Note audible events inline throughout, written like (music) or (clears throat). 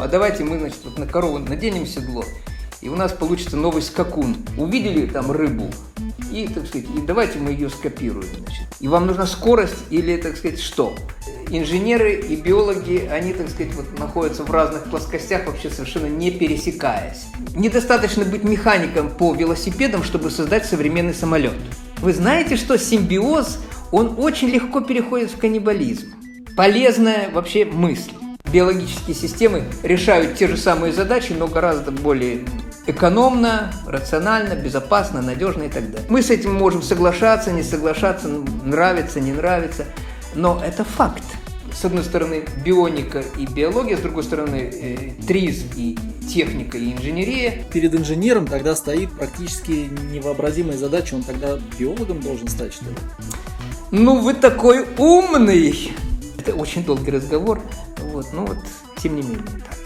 А давайте мы, значит, вот на корову наденем седло, и у нас получится новый скакун. Увидели там рыбу, и, так сказать, и давайте мы ее скопируем, значит. И вам нужна скорость или, так сказать, что? Инженеры и биологи, они, так сказать, вот находятся в разных плоскостях, вообще совершенно не пересекаясь. Недостаточно быть механиком по велосипедам, чтобы создать современный самолет. Вы знаете, что симбиоз, он очень легко переходит в каннибализм. Полезная вообще мысль биологические системы решают те же самые задачи, но гораздо более экономно, рационально, безопасно, надежно и так далее. Мы с этим можем соглашаться, не соглашаться, нравится, не нравится, но это факт. С одной стороны, бионика и биология, с другой стороны, э, ТРИЗ и техника и инженерия. Перед инженером тогда стоит практически невообразимая задача, он тогда биологом должен стать, что ли? Ну, вы такой умный! Это очень долгий разговор, вот, ну вот, тем не менее, так.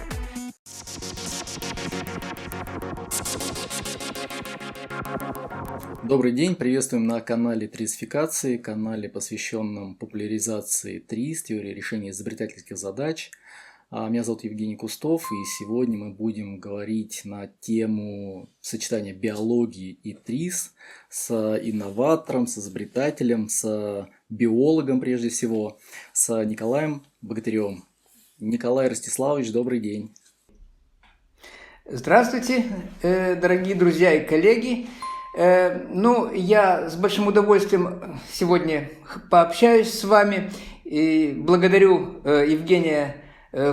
Добрый день, приветствуем на канале Трисфикации, канале, посвященном популяризации ТРИС, теории решения изобретательских задач. А, меня зовут Евгений Кустов, и сегодня мы будем говорить на тему сочетания биологии и ТРИС с инноватором, с изобретателем, с биологом прежде всего, с Николаем Богатыревым. Николай Ростиславович, добрый день. Здравствуйте, э, дорогие друзья и коллеги. Э, ну, я с большим удовольствием сегодня пообщаюсь с вами и благодарю э, Евгения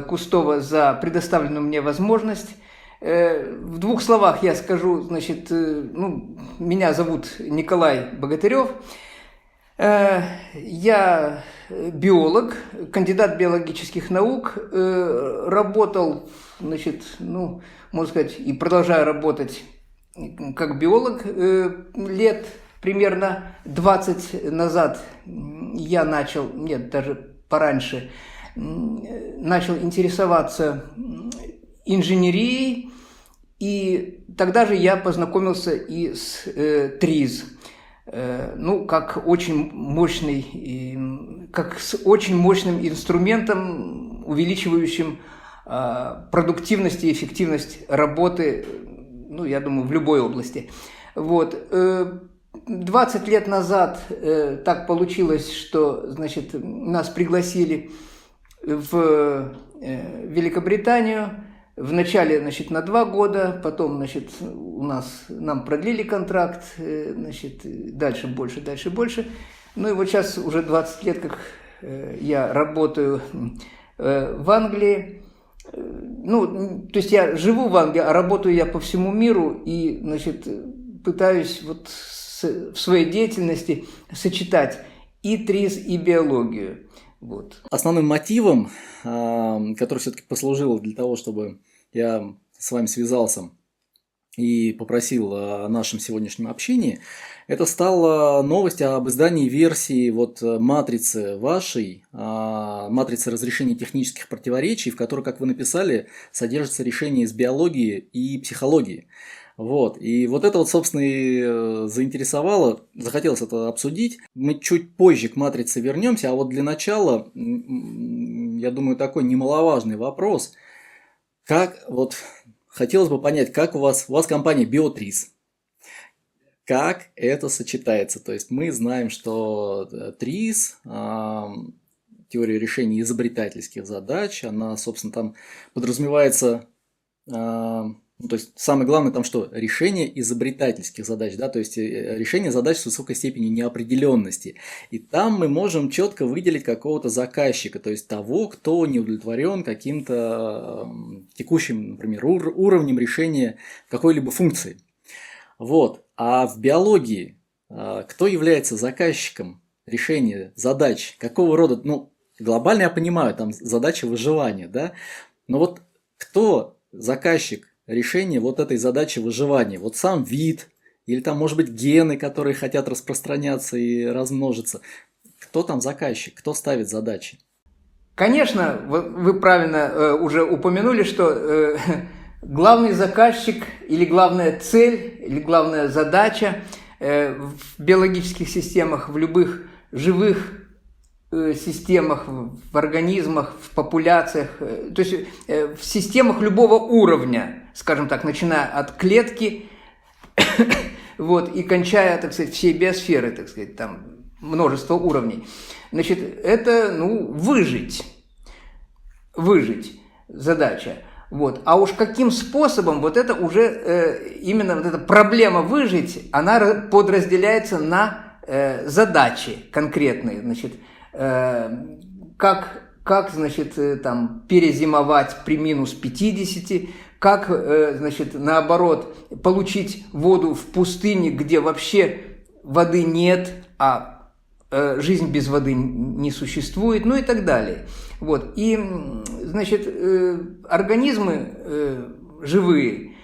Кустова за предоставленную мне возможность. В двух словах я скажу, значит, ну, меня зовут Николай Богатырев. Я биолог, кандидат биологических наук, э, работал, значит, ну, можно сказать, и продолжаю работать как биолог э, лет примерно 20 назад я начал, нет, даже пораньше, начал интересоваться инженерией, и тогда же я познакомился и с э, ТРИЗ – ну, как очень мощный, как с очень мощным инструментом, увеличивающим а, продуктивность и эффективность работы, ну, я думаю, в любой области. Вот. 20 э, лет назад э, так получилось, что, значит, нас пригласили в Великобританию, Вначале, значит, на два года, потом, значит, у нас, нам продлили контракт, э, значит, дальше больше, дальше больше. Ну и вот сейчас уже 20 лет, как э, я работаю э, в Англии. Ну, то есть я живу в Англии, а работаю я по всему миру и, значит, пытаюсь вот в своей деятельности сочетать и ТРИЗ, и биологию. Вот. Основным мотивом, а, который все-таки послужил для того, чтобы я с вами связался и попросил о нашем сегодняшнем общении, это стала новость об издании версии вот матрицы вашей, а, матрицы разрешения технических противоречий, в которой, как вы написали, содержится решение из биологии и психологии. Вот. И вот это вот, собственно, и э, заинтересовало, захотелось это обсудить. Мы чуть позже к матрице вернемся, а вот для начала, я думаю, такой немаловажный вопрос – как вот хотелось бы понять, как у вас, у вас компания Биотрис, как это сочетается? То есть мы знаем, что э, ТРИС, теория решения изобретательских задач, она, собственно, там подразумевается ну, то есть самое главное там что? Решение изобретательских задач, да, то есть э, решение задач с высокой степенью неопределенности. И там мы можем четко выделить какого-то заказчика, то есть того, кто не удовлетворен каким-то текущим, например, ур- уровнем решения какой-либо функции. Вот. А в биологии кто является заказчиком решения задач? Какого рода, ну, глобально я понимаю, там задача выживания, да, но вот кто заказчик решение вот этой задачи выживания. Вот сам вид, или там, может быть, гены, которые хотят распространяться и размножиться. Кто там заказчик, кто ставит задачи? Конечно, вы правильно э, уже упомянули, что э, (laughs) главный заказчик или главная цель, или главная задача э, в биологических системах, в любых живых системах, в организмах, в популяциях, э, то есть в системах любого уровня, скажем так, начиная от клетки (coughs) вот, и кончая, так сказать, всей биосферы, так сказать, там множество уровней. Значит, это, ну, выжить. Выжить задача. Вот. А уж каким способом, вот это уже э, именно вот эта проблема выжить, она подразделяется на э, задачи конкретные. Значит, э, как, как, значит, э, там, перезимовать при минус 50, как, э, значит, наоборот, получить воду в пустыне, где вообще воды нет, а Э, жизнь без воды не существует, ну и так далее. Вот. И, значит, э, организмы э, живые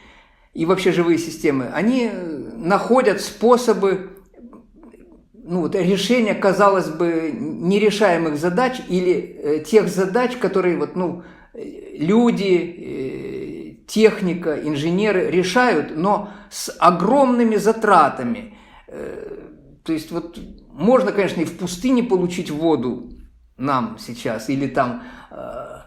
и вообще живые системы, они находят способы ну, вот, решения, казалось бы, нерешаемых задач или тех задач, которые вот, ну, люди, техника, инженеры решают, но с огромными затратами. То есть вот можно, конечно, и в пустыне получить воду нам сейчас, или там э,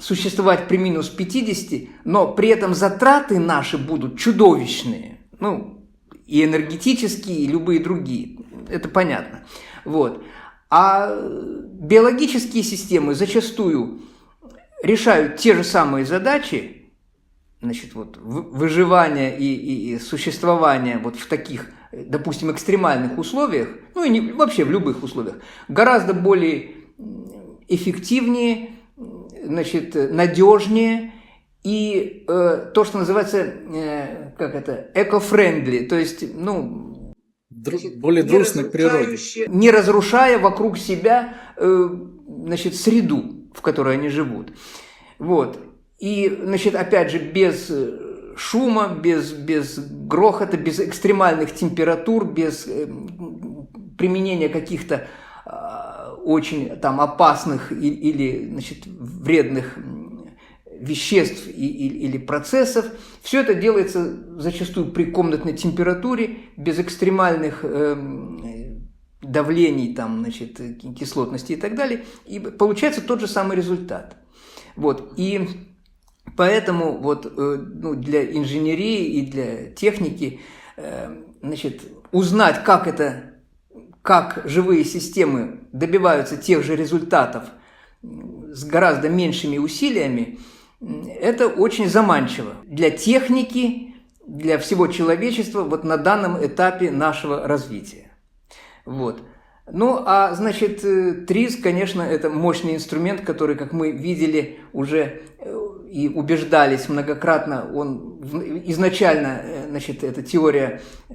существовать при минус 50, но при этом затраты наши будут чудовищные. Ну, и энергетические, и любые другие. Это понятно. Вот. А биологические системы зачастую решают те же самые задачи, значит, вот, выживания и, и, существования вот в таких допустим, экстремальных условиях, ну и не, вообще в любых условиях, гораздо более эффективнее, значит, надежнее и э, то, что называется, э, как это, эко-френдли, то есть, ну, Друж... более дружественной к природе. Не разрушая вокруг себя, э, значит, среду, в которой они живут. Вот. И, значит, опять же, без э, шума, без, без грохота, без экстремальных температур, без э, применения каких-то э, очень там опасных или, или значит, вредных веществ и, или, или процессов. Все это делается зачастую при комнатной температуре, без экстремальных э, давлений, там, значит, кислотности и так далее. И получается тот же самый результат. Вот. И Поэтому вот э, ну, для инженерии и для техники э, значит, узнать, как это, как живые системы добиваются тех же результатов с гораздо меньшими усилиями, это очень заманчиво для техники, для всего человечества вот на данном этапе нашего развития. Вот. Ну, а, значит, э, ТРИЗ, конечно, это мощный инструмент, который, как мы видели, уже и убеждались многократно, он изначально, э, значит, эта теория э,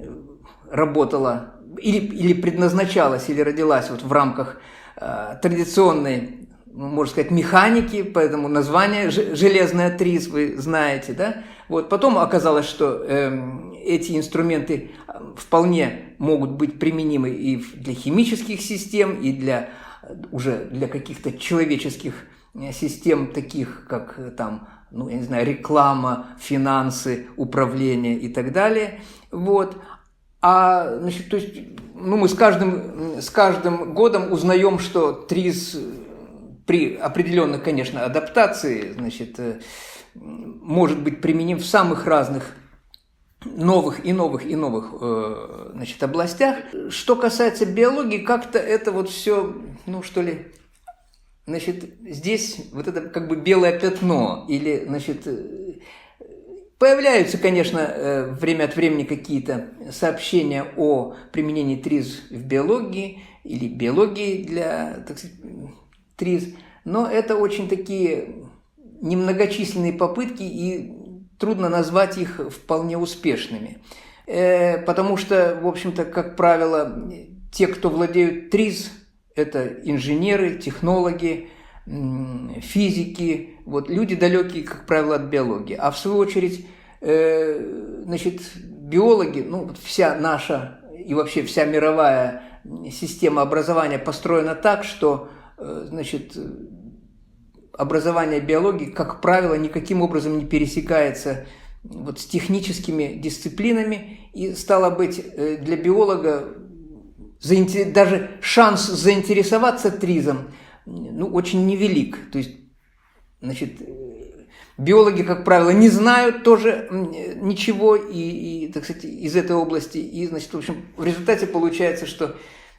работала или, или предназначалась, или родилась вот в рамках э, традиционной, можно сказать, механики, поэтому название «железная трис» вы знаете, да? Вот, потом оказалось, что э, эти инструменты э, вполне могут быть применимы и для химических систем, и для уже для каких-то человеческих Э, систем таких, как э, там, ну, я не знаю, реклама, финансы, управление и так далее. Вот. А, значит, то есть, ну, мы с каждым, с каждым годом узнаем, что ТРИЗ э, при определенных, конечно, адаптации, значит, может быть применим в самых разных новых и новых и новых значит, областях. Что касается биологии, как-то это вот все, ну что ли, значит, здесь вот это как бы белое пятно, или, значит, э, появляются, конечно, э, время от времени какие-то сообщения о применении ТРИЗ в биологии, или биологии для, так сказать, ТРИЗ, но это очень такие немногочисленные попытки, и трудно назвать их вполне успешными. Э, потому что, в общем-то, как правило, те, кто владеют ТРИЗ, это инженеры, технологи, физики, вот люди далекие, как правило, от биологии. А в свою очередь, э, значит, биологи, ну, вся наша и вообще вся мировая система образования построена так, что, значит, образование биологии, как правило, никаким образом не пересекается вот с техническими дисциплинами, и стало быть, э, для биолога даже шанс заинтересоваться тризом ну, очень невелик. То есть, значит, биологи, как правило, не знают тоже ничего и, и так сказать, из этой области. И, значит, в общем, в результате получается, что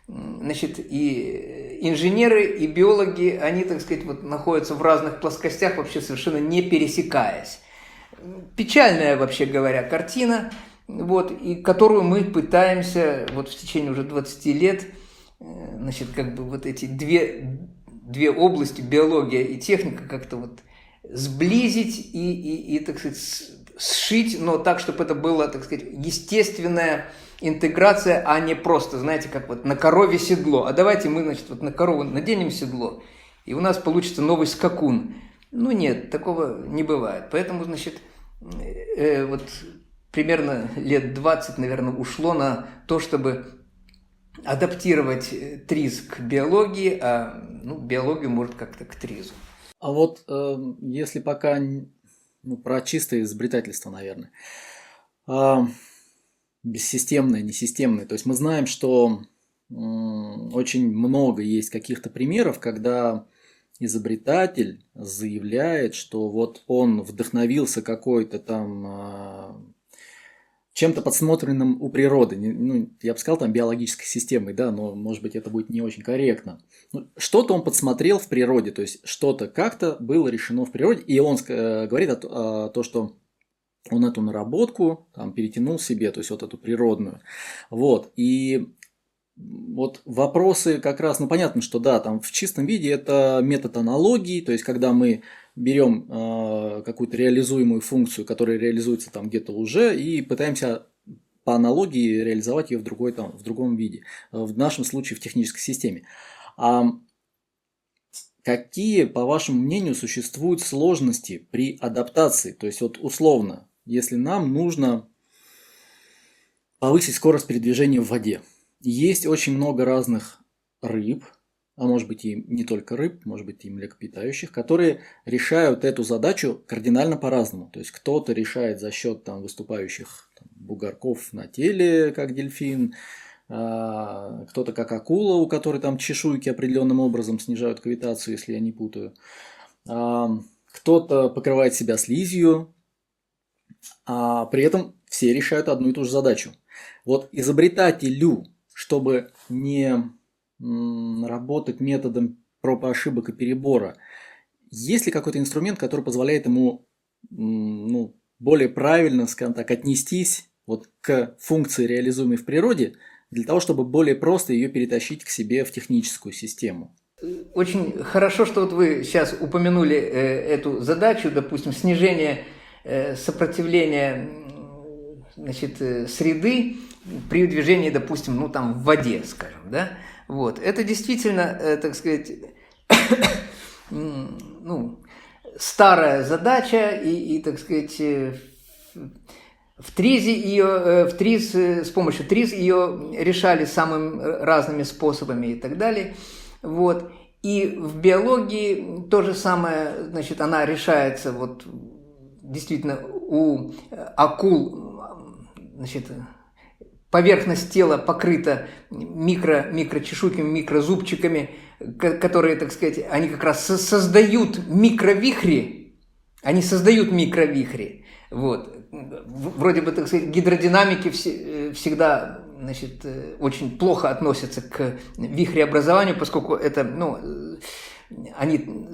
значит, и инженеры, и биологи, они, так сказать, вот находятся в разных плоскостях, вообще совершенно не пересекаясь. Печальная, вообще говоря, картина, вот, и которую мы пытаемся вот в течение уже 20 лет, э, значит, как бы вот эти две, две области, биология и техника, как-то вот сблизить и, и, и, так сказать, сшить, но так, чтобы это было, так сказать, естественная интеграция, а не просто, знаете, как вот на корове седло. А давайте мы, значит, вот на корову наденем седло, и у нас получится новый скакун. Ну нет, такого не бывает. Поэтому, значит, э, вот примерно лет 20, наверное, ушло на то, чтобы адаптировать э, ТРИЗ к биологии, а ну, биологию может как-то к ТРИЗу. А вот э, если пока ну, про чистое изобретательство, наверное, э, бессистемное, несистемное, то есть мы знаем, что очень много есть каких-то примеров, когда изобретатель заявляет, что вот он вдохновился какой-то там э, чем-то подсмотренным у природы. Ну, я бы сказал, там, биологической системой, да, но, может быть, это будет не очень корректно. Ну, что-то он подсмотрел в природе, то есть что-то как-то было решено в природе, и он э, говорит о, о то, что он эту наработку там, перетянул себе, то есть вот эту природную. Вот, и вот вопросы как раз, ну понятно, что да, там в чистом виде это метод аналогии, то есть когда мы берем э, какую-то реализуемую функцию, которая реализуется там где-то уже, и пытаемся по аналогии реализовать ее в, другой, там, в другом виде, в нашем случае в технической системе. А какие, по вашему мнению, существуют сложности при адаптации? То есть вот условно, если нам нужно повысить скорость передвижения в воде, есть очень много разных рыб, а может быть и не только рыб, может быть и млекопитающих, которые решают эту задачу кардинально по-разному. То есть кто-то решает за счет там, выступающих там, бугорков на теле, как дельфин, а, кто-то как акула, у которой там чешуйки определенным образом снижают кавитацию, если я не путаю. А, кто-то покрывает себя слизью, а при этом все решают одну и ту же задачу. Вот изобретателю, чтобы не работать методом проб и ошибок и перебора. Есть ли какой-то инструмент, который позволяет ему ну, более правильно, скажем так, отнестись вот к функции, реализуемой в природе, для того, чтобы более просто ее перетащить к себе в техническую систему? Очень хорошо, что вот вы сейчас упомянули э, эту задачу, допустим, снижение э, сопротивления значит, э, среды при движении, допустим, ну там в воде, скажем, да, вот. Это действительно, э, так сказать, (coughs) ну, старая задача, и, и так сказать, в Тризе ее, в Триз, с помощью Триз ее решали самыми разными способами и так далее. Вот. И в биологии то же самое, значит, она решается вот действительно у акул, значит, поверхность тела покрыта микро, микрочешуйками, микрозубчиками, которые, так сказать, они как раз создают микровихри, они создают микровихри. Вот. Вроде бы, так сказать, гидродинамики э, всегда значит, э, очень плохо относятся к вихреобразованию, поскольку это, ну, э, они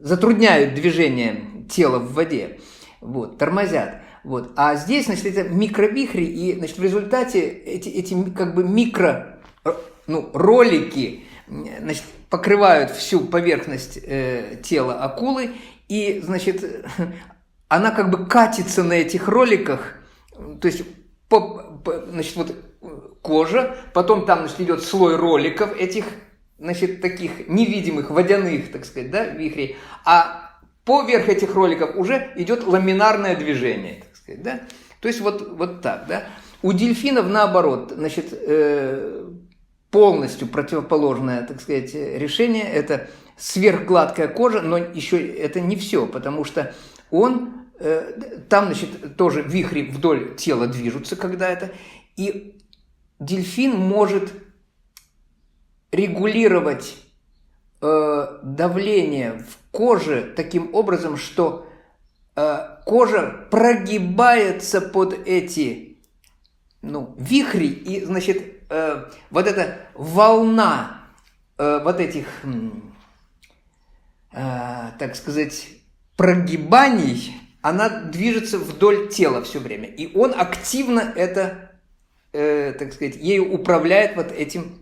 затрудняют движение тела в воде, вот, тормозят. Вот. А здесь, значит, это микровихри, и, значит, в результате эти, эти как бы микро ну, ролики значит, покрывают всю поверхность э, тела акулы, и, значит, (laughs) она как бы катится на этих роликах, то есть, по, по, значит, вот кожа, потом там, значит, идет слой роликов этих, значит, таких невидимых водяных, так сказать, да, вихрей, а поверх этих роликов уже идет ламинарное движение сказать, да? То есть вот, вот так, да? У дельфинов наоборот, значит, э, полностью противоположное, так сказать, решение – это сверхгладкая кожа, но еще это не все, потому что он, э, там, значит, тоже вихри вдоль тела движутся, когда это, и дельфин может регулировать э, давление в коже таким образом, что э, кожа прогибается под эти ну, вихри, и, значит, э, вот эта волна э, вот этих, э, так сказать, прогибаний, она движется вдоль тела все время. И он активно это, э, так сказать, ею управляет вот этим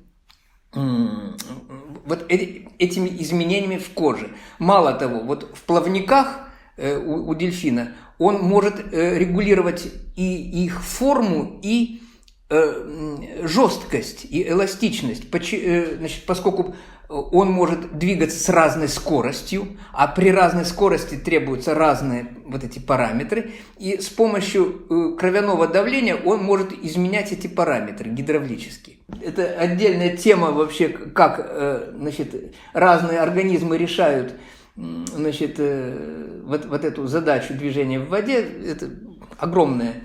вот этими изменениями в коже. Мало того, вот в плавниках э, у, у дельфина он может э, регулировать и их форму, и э, жесткость, и эластичность. Значит, поскольку он может двигаться с разной скоростью, а при разной скорости требуются разные вот эти параметры, и с помощью э, кровяного давления он может изменять эти параметры гидравлически. Это отдельная тема вообще, как э, значит, разные организмы решают значит, э, вот, вот эту задачу движения в воде. Это огромная,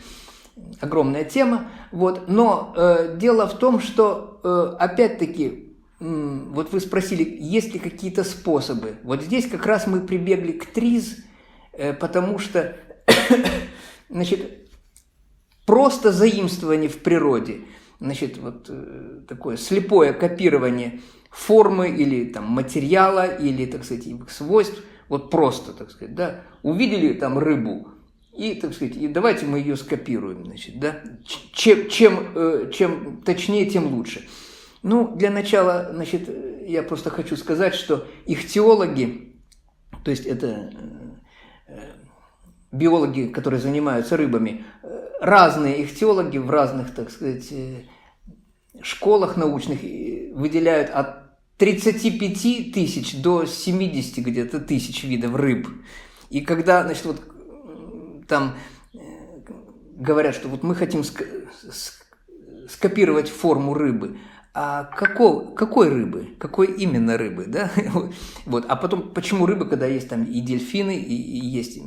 огромная тема. Вот. Но дело в том, что опять-таки вот вы спросили, есть ли какие-то способы. Вот здесь как раз мы прибегли к ТРИЗ, э, потому что (coughs) значит, просто заимствование в природе, значит, вот э, такое слепое копирование формы или там материала, или, так сказать, их свойств, вот просто, так сказать, да, увидели там рыбу, и, так сказать, и давайте мы ее скопируем, значит, да, чем, чем, э, чем точнее, тем лучше. Ну, для начала, значит, я просто хочу сказать, что их теологи, то есть это э, биологи, которые занимаются рыбами, э, разные их теологи в разных, так сказать, э, школах научных выделяют от 35 тысяч до 70 где-то тысяч видов рыб. И когда, значит, вот там говорят, что вот мы хотим скопировать форму рыбы – а какого, какой рыбы, какой именно рыбы, да, (laughs) вот, а потом, почему рыбы, когда есть там и дельфины, и, и есть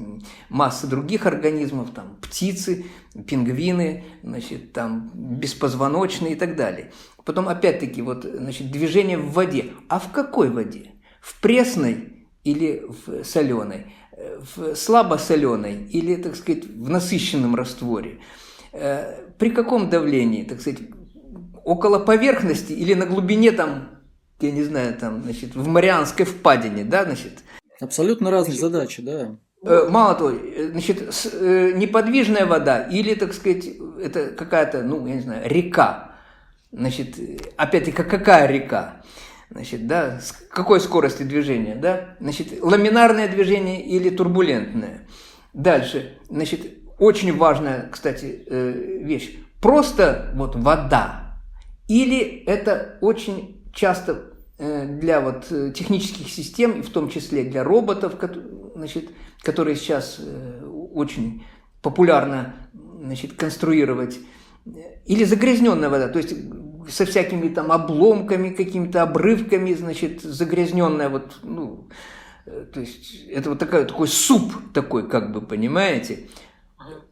масса других организмов, там птицы, пингвины, значит, там беспозвоночные и так далее. Потом, опять-таки, вот, значит, движение в воде. А в какой воде? В пресной или в соленой? В слабосоленой или, так сказать, в насыщенном растворе? Э, при каком давлении, так сказать, около поверхности или на глубине там, я не знаю, там, значит, в Марианской впадине, да, значит. Абсолютно разные задачи, да. Э, мало того, э, значит, э, неподвижная вода или, так сказать, это какая-то, ну, я не знаю, река. Значит, опять-таки, какая река? Значит, да, с какой скорости движения, да? Значит, ламинарное движение или турбулентное. Дальше, значит, очень важная, кстати, вещь. Просто вот вода, или это очень часто э, для вот э, технических систем, в том числе для роботов, значит, которые сейчас э, очень популярно значит, конструировать, или загрязненная вода, то есть со всякими там обломками, какими-то обрывками, значит, загрязненная вот, ну, то есть это вот такой, такой суп такой, как бы, понимаете?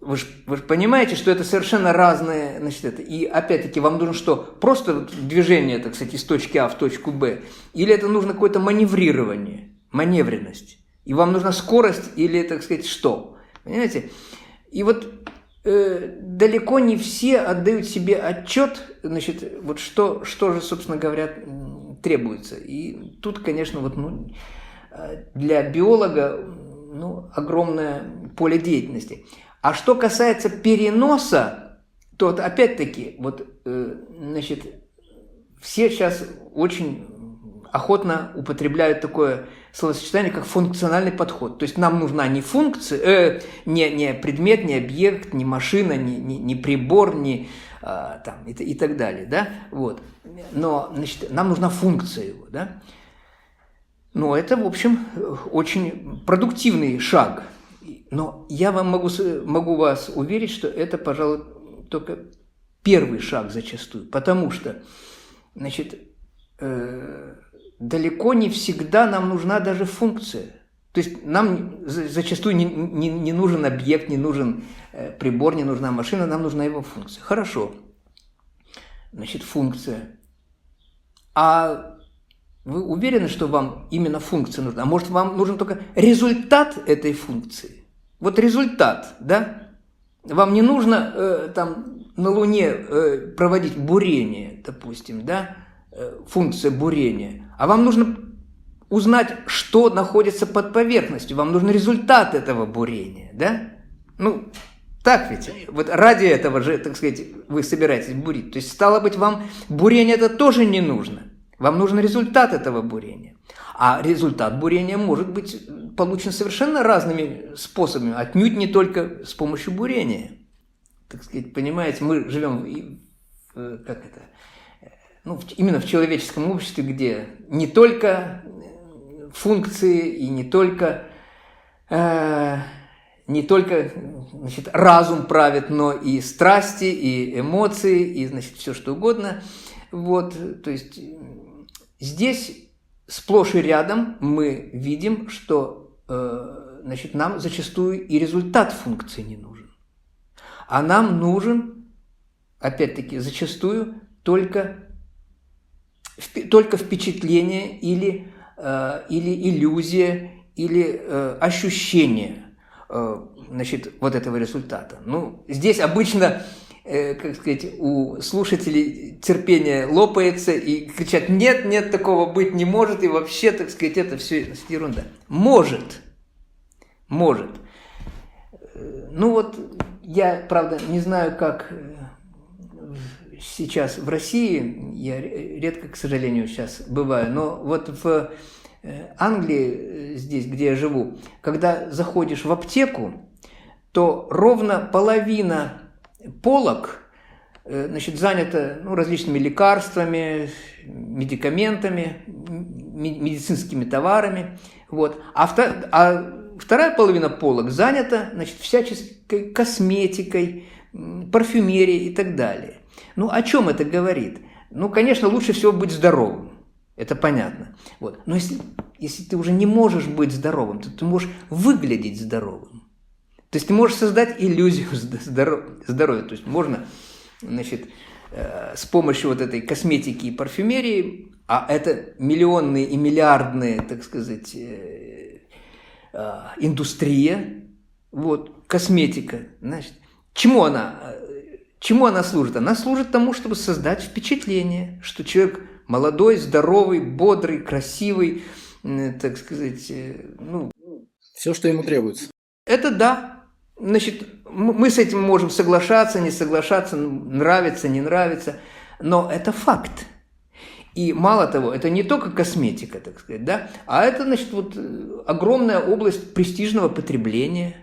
Вы же, вы понимаете, что это совершенно разные, значит, это. И опять-таки вам нужно что? Просто движение, так сказать, из точки А в точку Б? Или это нужно какое-то маневрирование, маневренность? И вам нужна скорость или, так сказать, что? Понимаете? И вот э, далеко не все отдают себе отчет, значит, вот что, что же, собственно говоря, требуется. И тут, конечно, вот, ну, э, для биолога ну, огромное поле деятельности. А что касается переноса, то опять-таки, вот, э, значит, все сейчас очень охотно употребляют такое словосочетание, как функциональный подход. То есть нам нужна не функция, э, не, не предмет, не объект, не машина, не, не, не прибор, не э, там, и, и так далее. Да? Вот. Но значит, нам нужна функция его. Да? Но это, в общем, очень продуктивный шаг – но я вам могу, могу вас уверить, что это, пожалуй, только первый шаг зачастую, потому что, значит, э, далеко не всегда нам нужна даже функция. То есть нам зачастую не, не, не нужен объект, не нужен э, прибор, не нужна машина, нам нужна его функция. Хорошо. Значит, функция. А Вы уверены, что вам именно функция нужна? А может, вам нужен только результат этой функции? Вот результат, да? Вам не нужно э, там на Луне э, проводить бурение, допустим, да, э, функция бурения, а вам нужно узнать, что находится под поверхностью. Вам нужен результат этого бурения, да? Ну, так ведь? Вот ради этого же, так сказать, вы собираетесь бурить. То есть, стало быть, вам бурение это тоже не нужно. Вам нужен результат этого бурения. А результат бурения может быть получен совершенно разными способами, отнюдь не только с помощью бурения. Так сказать, понимаете, мы живем, в, как это, ну, именно в человеческом обществе, где не только функции и не только, э, не только значит, разум правит, но и страсти, и эмоции, и значит, все что угодно. Вот, то есть Здесь сплошь и рядом мы видим, что э, значит, нам зачастую и результат функции не нужен. А нам нужен, опять-таки, зачастую только, только впечатление или, э, или иллюзия, или э, ощущение значит, вот этого результата. Ну, здесь обычно Э, как сказать, у слушателей терпение лопается и кричат, нет, нет, такого быть не может, и вообще, так сказать, это все ерунда. Может, может. Э, ну вот, я, правда, не знаю, как э, сейчас в России, я редко, к сожалению, сейчас бываю, но вот в Англии, здесь, где я живу, когда заходишь в аптеку, то ровно половина полок э, значит, занято ну, различными лекарствами, медикаментами, медицинскими товарами. Вот. А, втор, а вторая половина полок занята значит, всяческой косметикой, парфюмерией и так далее. Ну, о чем это говорит? Ну, конечно, лучше всего быть здоровым. Это понятно. Вот. Но если, если ты уже не можешь быть здоровым, то ты можешь выглядеть здоровым. То есть ты можешь создать иллюзию (laughs) здоровья. То есть можно значит, э, с помощью вот этой косметики и парфюмерии, а это миллионные и миллиардные, так сказать, э, э, индустрия, вот, косметика, значит, чему она, чему она служит? Она служит тому, чтобы создать впечатление, что человек молодой, здоровый, бодрый, красивый, так сказать, ну... Все, что ему требуется. Это да, Значит, мы с этим можем соглашаться, не соглашаться, нравится, не нравится, но это факт. И мало того, это не только косметика, так сказать, да, а это, значит, вот э, огромная область престижного потребления.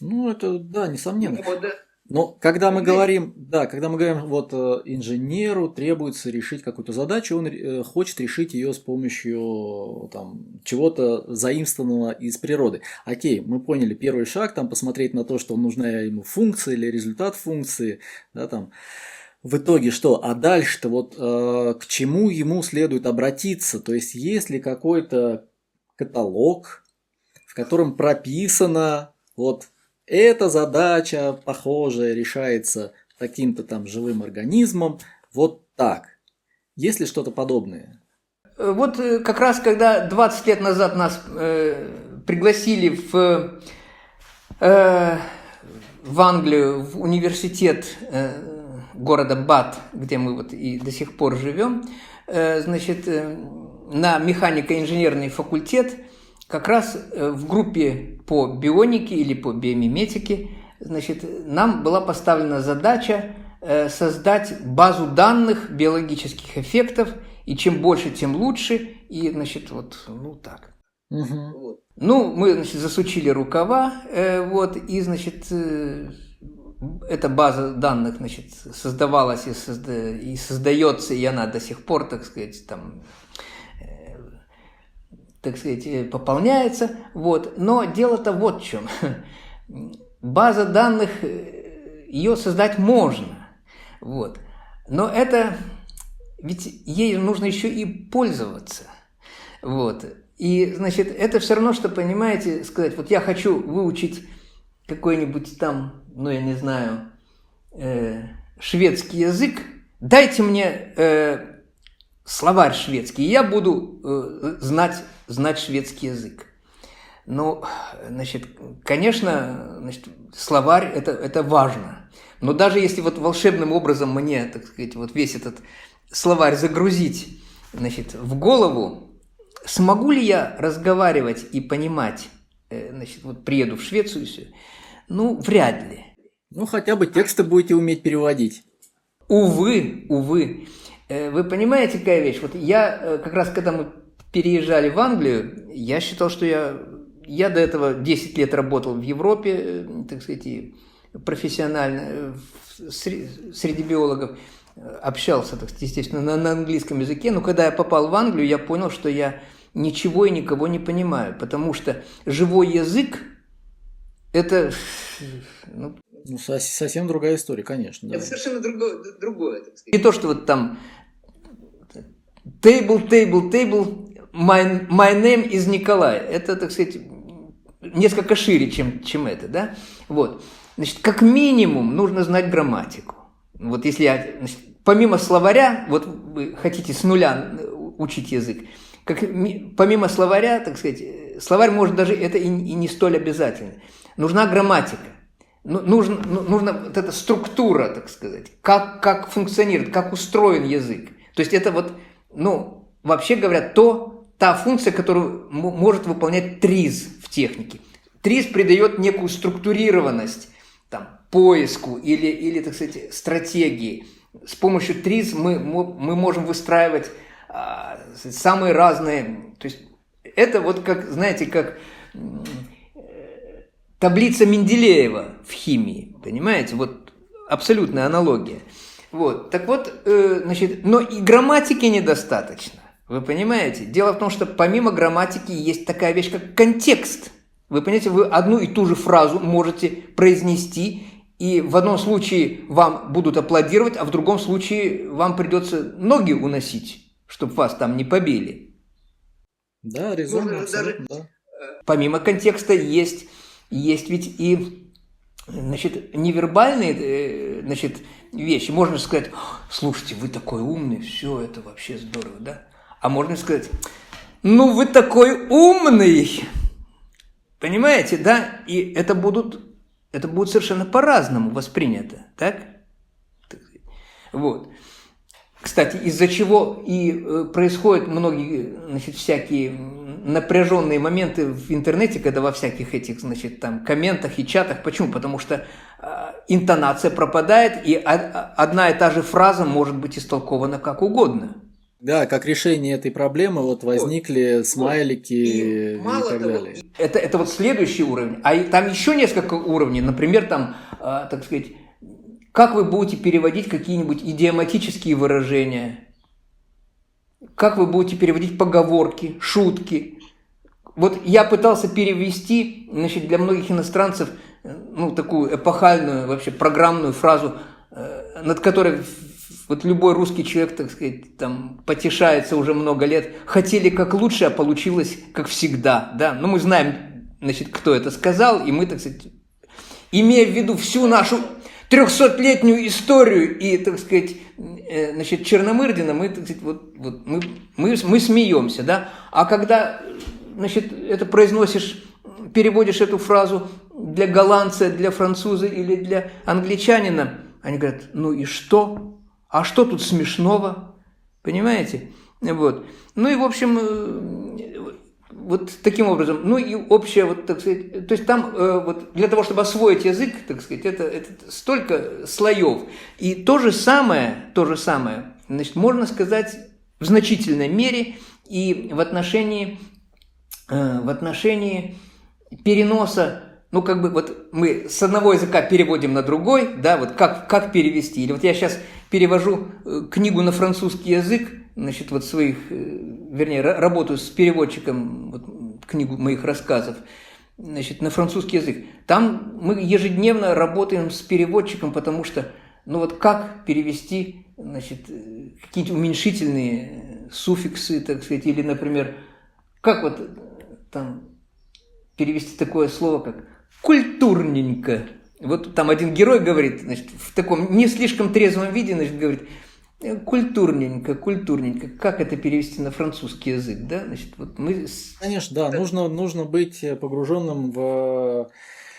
Ну, это, да, несомненно. Ну, да. Но когда мы говорим, да, когда мы говорим, вот э, инженеру требуется решить какую-то задачу, он э, хочет решить ее с помощью там чего-то заимствованного из природы. Окей, мы поняли первый шаг, там посмотреть на то, что нужна ему функция или результат функции, да, там. В итоге что? А дальше-то вот э, к чему ему следует обратиться? То есть есть ли какой-то каталог, в котором прописано вот эта задача, похожая, решается таким-то там живым организмом. Вот так. Есть ли что-то подобное? Э, вот э, как раз когда 20 лет назад нас э, пригласили в, э, в Англию, в университет э, города Бат, где мы вот и до сих пор живем, э, значит, э, на механико-инженерный факультет – как раз э, в группе по бионике или по биомиметике значит, нам была поставлена задача э, создать базу данных биологических эффектов, и чем больше, тем лучше, и, значит, вот, ну, так. Угу. Вот. Ну, мы, значит, засучили рукава, э, вот, и, значит, э, эта база данных, значит, создавалась и, созда... и создается, и она до сих пор, так сказать, там так сказать, э, пополняется. Вот. Но дело-то вот в чем. База данных, э, ее создать можно. Вот. Но это, ведь ей нужно еще и пользоваться. Вот. И, значит, это все равно, что, понимаете, сказать, вот я хочу выучить какой-нибудь там, ну, я не знаю, э, шведский язык, дайте мне э, словарь шведский, и я буду э, знать, знать шведский язык. Ну, значит, конечно, значит, словарь это, это важно. Но даже если вот волшебным образом мне, так сказать, вот весь этот словарь загрузить значит, в голову, смогу ли я разговаривать и понимать, э, значит, вот приеду в Швецию, ну, вряд ли. Ну, хотя бы тексты будете уметь переводить. Увы, увы. Э, вы понимаете, какая вещь? Вот я э, как раз, когда мы переезжали в Англию, я считал, что я... Я до этого 10 лет работал в Европе, так сказать, и профессионально среди биологов общался, так сказать, естественно, на, на английском языке, но когда я попал в Англию, я понял, что я ничего и никого не понимаю, потому что живой язык – это… Ну, ну, совсем другая история, конечно. Да. Это совершенно другое, другое так сказать. Не то, что вот там table, table, table, my, my name is Николай. Это, так сказать, несколько шире, чем, чем это, да? Вот. Значит, как минимум нужно знать грамматику. Вот если я, значит, помимо словаря, вот вы хотите с нуля учить язык, как, помимо словаря, так сказать, словарь может даже, это и, и не столь обязательно. Нужна грамматика. Ну, нужно, ну, нужна вот эта структура, так сказать, как, как функционирует, как устроен язык. То есть это вот, ну, вообще говоря, то, та функция, которую может выполнять ТРИЗ в технике. ТРИЗ придает некую структурированность там, поиску или, или, так сказать, стратегии. С помощью ТРИЗ мы, мы можем выстраивать а, самые разные... То есть это вот как, знаете, как таблица Менделеева в химии, понимаете? Вот абсолютная аналогия. Вот, так вот, э, значит, но и грамматики недостаточно. Вы понимаете? Дело в том, что помимо грамматики есть такая вещь, как контекст. Вы понимаете, вы одну и ту же фразу можете произнести, и в одном случае вам будут аплодировать, а в другом случае вам придется ноги уносить, чтобы вас там не побили. Да, резонно, даже, да. Помимо контекста есть, есть ведь и значит, невербальные э, значит, вещи. Можно сказать, слушайте, вы такой умный, все это вообще здорово, да? А можно сказать, ну вы такой умный, понимаете, да? И это будут, это будет совершенно по-разному воспринято, так? Вот. Кстати, из-за чего и э, происходят многие, значит, всякие напряженные моменты в интернете, когда во всяких этих, значит, там комментах и чатах. Почему? Потому что э, интонация пропадает, и одна и та же фраза может быть истолкована как угодно. Да, как решение этой проблемы вот возникли вот, смайлики и, и так того, далее. Это, это вот следующий уровень. А там еще несколько уровней. Например, там, э, так сказать, как вы будете переводить какие-нибудь идиоматические выражения? Как вы будете переводить поговорки, шутки? Вот я пытался перевести, значит, для многих иностранцев, ну, такую эпохальную, вообще программную фразу, э, над которой вот любой русский человек, так сказать, там, потешается уже много лет. Хотели как лучше, а получилось как всегда, да. Но мы знаем, значит, кто это сказал, и мы, так сказать, имея в виду всю нашу трехсотлетнюю историю и, так сказать, э, значит, Черномырдина, мы, так сказать, вот, вот мы, мы, мы смеемся, да, а когда, значит, это произносишь, переводишь эту фразу для голландца, для француза или для англичанина, они говорят, ну и что? А что тут смешного? Понимаете? Вот. Ну и, в общем, э, вот таким образом, ну и общее, вот, так сказать, то есть там э, вот для того, чтобы освоить язык, так сказать, это, это столько слоев. И то же самое, то же самое, значит, можно сказать в значительной мере и в отношении, э, в отношении переноса ну, как бы вот мы с одного языка переводим на другой, да, вот как, как перевести. Или вот я сейчас перевожу э, книгу на французский язык, значит, вот своих, э, вернее, работаю с переводчиком вот, книгу моих рассказов, значит, на французский язык. Там мы ежедневно работаем с переводчиком, потому что, ну вот как перевести, значит, э, какие-нибудь уменьшительные суффиксы, так сказать, или, например, как вот там перевести такое слово, как культурненько. Вот там один герой говорит, значит, в таком не слишком трезвом виде, значит, говорит, Культурненько, культурненько. Как это перевести на французский язык, да? Значит, вот мы... Конечно, да. Нужно, нужно быть погруженным в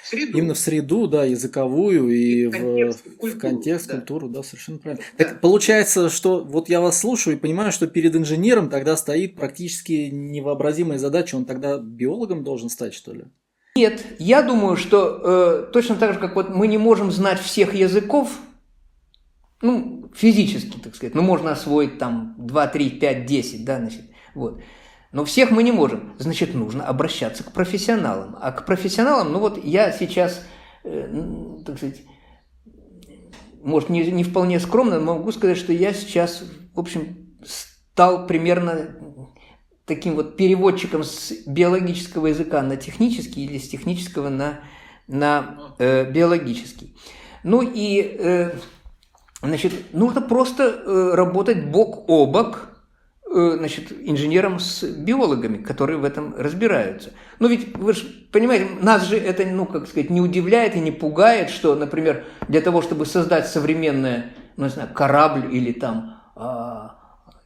среду. Именно в среду, да, языковую и, и в, контекст, в, культуру, в контекст, да. культуру, да, совершенно правильно. Да. Так получается, что вот я вас слушаю и понимаю, что перед инженером тогда стоит практически невообразимая задача, он тогда биологом должен стать, что ли? Нет, я думаю, что э, точно так же, как вот мы не можем знать всех языков, ну, физически, так сказать, ну, можно освоить там 2, 3, 5, 10, да, значит, вот. Но всех мы не можем. Значит, нужно обращаться к профессионалам. А к профессионалам, ну вот я сейчас, э, так сказать, может, не, не вполне скромно, могу сказать, что я сейчас, в общем, стал примерно таким вот переводчиком с биологического языка на технический или с технического на, на э, биологический. Ну и, э, значит, нужно просто э, работать бок о бок Э, значит, инженерам с биологами, которые в этом разбираются. Но ведь вы же понимаете, нас же это, ну, как сказать, не удивляет и не пугает, что, например, для того, чтобы создать современное, ну, не знаю, корабль или там, а,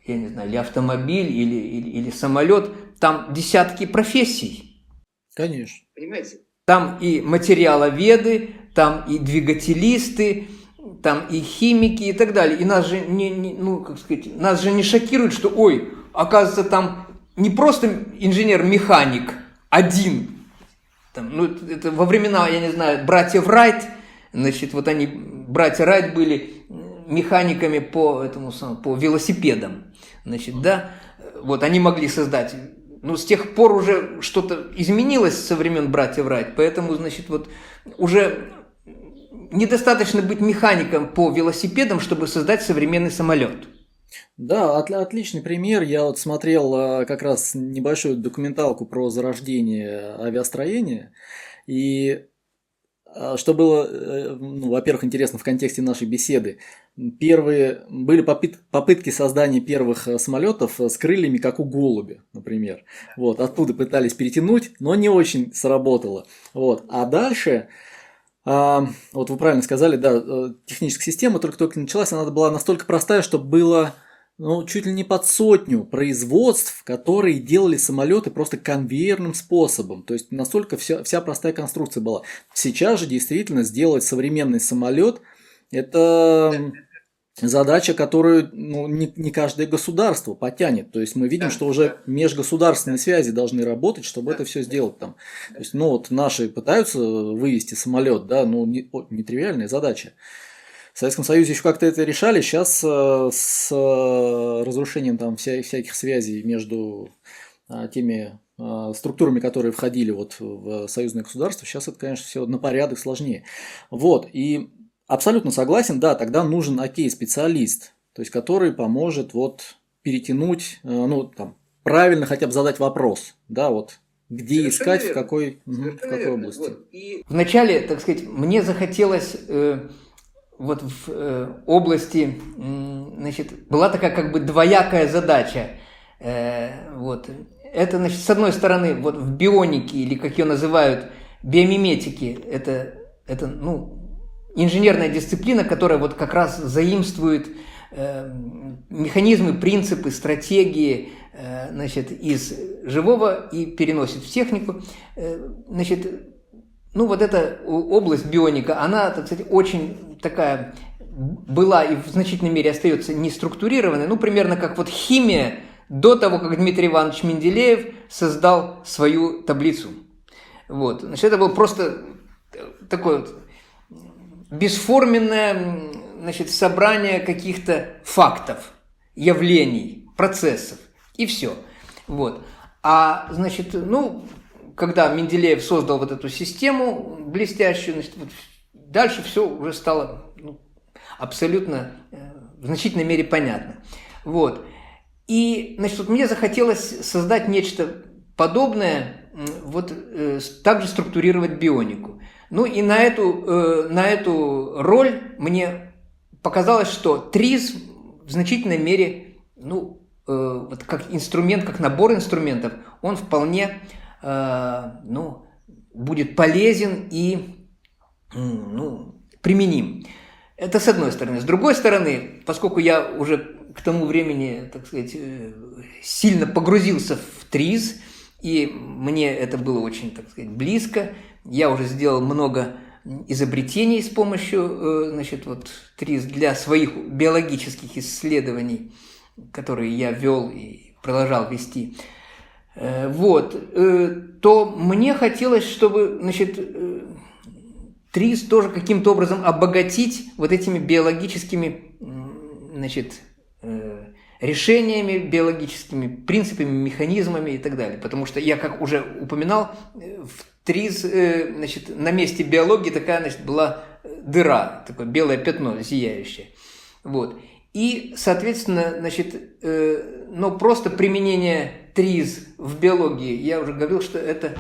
я не знаю, или автомобиль, или, или, или самолет, там десятки профессий. Конечно. Понимаете? Там и материаловеды, там и двигателисты, там и химики и так далее. И нас же не, не, ну, как сказать, нас же не шокирует, что, ой, оказывается, там не просто инженер-механик один. Там, ну, это во времена, я не знаю, братьев Райт, значит, вот они, братья Райт были механиками по этому по велосипедам, значит, да, вот они могли создать ну, с тех пор уже что-то изменилось со времен братьев Райт, поэтому, значит, вот уже недостаточно быть механиком по велосипедам, чтобы создать современный самолет. Да, от, отличный пример. Я вот смотрел а, как раз небольшую документалку про зарождение авиастроения. И что было, э, ну, во-первых, интересно в контексте нашей беседы, первые были попыт, попытки создания первых э, самолетов с крыльями, как у голуби, например. Вот, оттуда пытались перетянуть, но не очень сработало. Вот. А дальше а, вот вы правильно сказали, да, э, техническая система только-только началась, она была настолько простая, что было ну, чуть ли не под сотню производств, которые делали самолеты просто конвейерным способом. То есть настолько вся, вся простая конструкция была. Сейчас же действительно сделать современный самолет это задача, которую ну, не, не каждое государство потянет. То есть мы видим, что уже да. межгосударственные связи должны работать, чтобы это все сделать там. То есть, ну вот наши пытаются вывести самолет, да, ну не, нетривиальная задача. В Советском Союзе еще как-то это решали, сейчас э, с э, разрушением там вся, всяких связей между э, теми структурами, которые входили вот в союзное государство, сейчас это, конечно, все на порядок сложнее. Вот, и Абсолютно согласен, да, тогда нужен, окей, специалист, то есть который поможет вот перетянуть, ну, там, правильно хотя бы задать вопрос, да, вот, где Совершенно искать, верно. в какой, в какой области. Вот. И вначале, так сказать, мне захотелось э, вот в э, области, значит, была такая как бы двоякая задача. Э, вот. Это, значит, с одной стороны, вот в бионике, или как ее называют, биомиметике, это, это ну, инженерная дисциплина, которая вот как раз заимствует э, механизмы, принципы, стратегии э, значит, из живого и переносит в технику. Э, значит, ну вот эта область бионика, она, так сказать, очень такая была и в значительной мере остается неструктурированной, ну примерно как вот химия до того, как Дмитрий Иванович Менделеев создал свою таблицу. Вот. Значит, это был просто такой вот бесформенное значит, собрание каких-то фактов, явлений, процессов. И все. Вот. А, значит, ну, когда Менделеев создал вот эту систему блестящую, значит, вот дальше все уже стало ну, абсолютно э, в значительной мере понятно. Вот. И, значит, вот мне захотелось создать нечто подобное, вот э, также структурировать бионику. Ну и на эту, э, на эту роль мне показалось, что ТРИЗ в значительной мере, ну, э, вот как инструмент, как набор инструментов, он вполне, ну, будет полезен и, ну, применим. Это с одной стороны. С другой стороны, поскольку я уже к тому времени, так сказать, сильно погрузился в ТРИЗ, и мне это было очень, так сказать, близко. Я уже сделал много изобретений с помощью значит, вот, ТРИЗ для своих биологических исследований, которые я вел и продолжал вести. Вот, то мне хотелось, чтобы, значит, ТРИЗ тоже каким-то образом обогатить вот этими биологическими значит, э, решениями, биологическими принципами, механизмами и так далее. Потому что я, как уже упоминал, э, в ТРИЗ э, значит, на месте биологии такая значит, была дыра, такое белое пятно зияющее. Вот. И, соответственно, значит, но просто применение ТРИЗ в биологии, я уже говорил, что это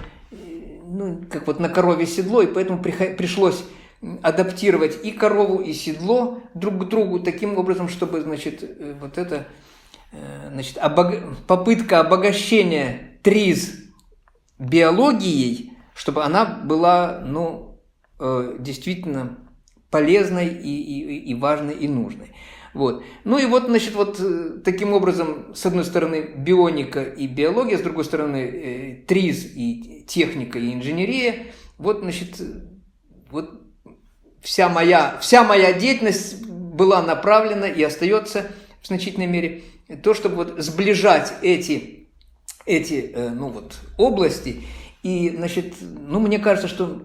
ну, как вот на корове седло, и поэтому пришлось адаптировать и корову, и седло друг к другу таким образом, чтобы, значит, э, вот это, э, значит, обог... попытка обогащения ТРИЗ биологией, чтобы она была, ну, э, действительно полезной и, и, и важной и нужной. Вот. Ну и вот, значит, вот э, таким образом, с одной стороны, бионика и биология, с другой стороны, э, ТРИЗ и техника и инженерия. Вот, значит, вот вся моя, вся моя деятельность была направлена и остается в значительной мере то, чтобы вот сближать эти, эти э, ну вот, области. И, значит, ну, мне кажется, что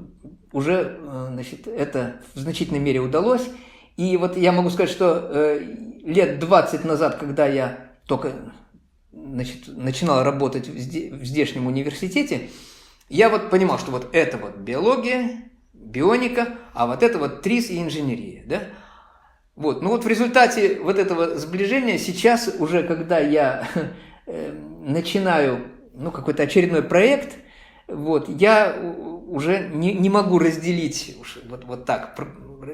уже, значит, это в значительной мере удалось. И вот я могу сказать, что э, лет 20 назад, когда я только значит, начинал работать в, здешнем университете, я вот понимал, что вот это вот биология, бионика, а вот это вот ТРИС и инженерия, да? Вот, ну вот в результате вот этого сближения сейчас уже, когда я (laughs) э, начинаю, ну, какой-то очередной проект, вот, я уже не, не могу разделить вот, вот так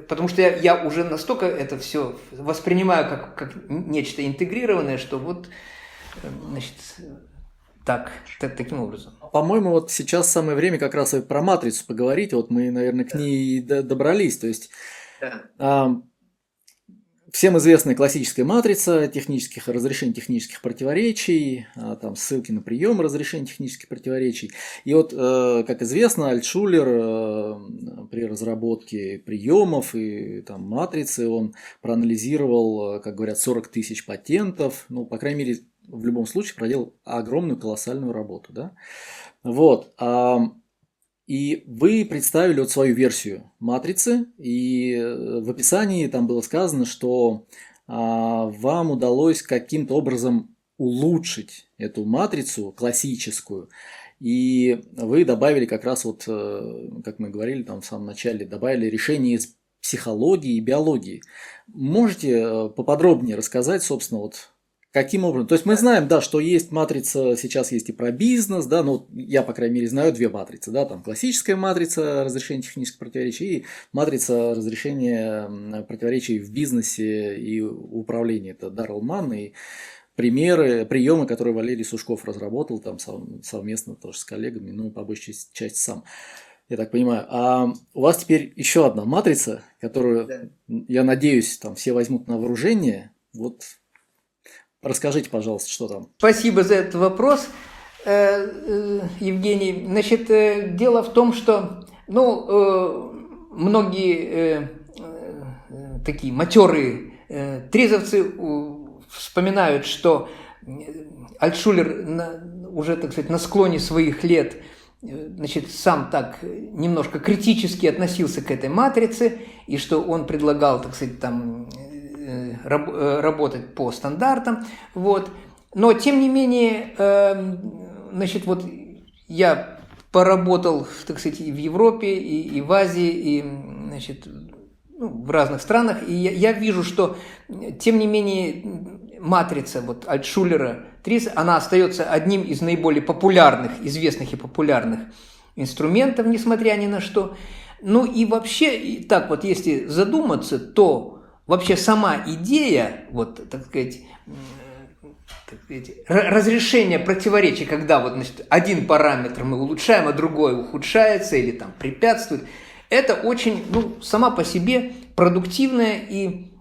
потому что я, я уже настолько это все воспринимаю как, как нечто интегрированное, что вот, значит, так, так, таким образом. По-моему, вот сейчас самое время как раз и про матрицу поговорить. Вот мы, наверное, к ней добрались. То есть да. Всем известная классическая матрица технических разрешений технических противоречий, а, там ссылки на прием разрешения технических противоречий. И вот, э, как известно, Альтшулер э, при разработке приемов и там, матрицы, он проанализировал, э, как говорят, 40 тысяч патентов, ну, по крайней мере, в любом случае проделал огромную колоссальную работу. Да? Вот. И вы представили вот свою версию матрицы, и э, в описании там было сказано, что а, вам удалось каким-то образом улучшить эту матрицу классическую, и вы добавили как раз вот, э, как мы говорили там в самом начале, добавили решение из психологии и биологии. Можете э, поподробнее рассказать, собственно, вот Каким образом? То есть мы знаем, да, что есть матрица, сейчас есть и про бизнес, да, ну, я, по крайней мере, знаю две матрицы, да, там классическая матрица разрешения технических противоречий и матрица разрешения противоречий в бизнесе и управлении. Это Даррелл Манн и примеры, приемы, которые Валерий Сушков разработал там совместно тоже с коллегами, ну, по большей части сам. Я так понимаю. А у вас теперь еще одна матрица, которую, да. я надеюсь, там все возьмут на вооружение. Вот Расскажите, пожалуйста, что там. Спасибо за этот вопрос, э, э, Евгений. Значит, э, дело в том, что ну, многие такие матерые трезовцы вспоминают, что Альтшулер уже, так сказать, на склоне своих лет значит, сам так немножко критически относился к этой матрице, и что он предлагал, так сказать, там работать по стандартам. Вот. Но, тем не менее, эм, значит, вот я поработал, так сказать, и в Европе, и, и в Азии, и, значит, ну, в разных странах, и я, я вижу, что, тем не менее, матрица вот Альтшулера Трис, она остается одним из наиболее популярных, известных и популярных инструментов, несмотря ни на что. Ну и вообще, так вот, если задуматься, то вообще сама идея, вот, так сказать, так разрешение противоречий, когда вот, значит, один параметр мы улучшаем, а другой ухудшается или там препятствует, это очень, ну, сама по себе продуктивная и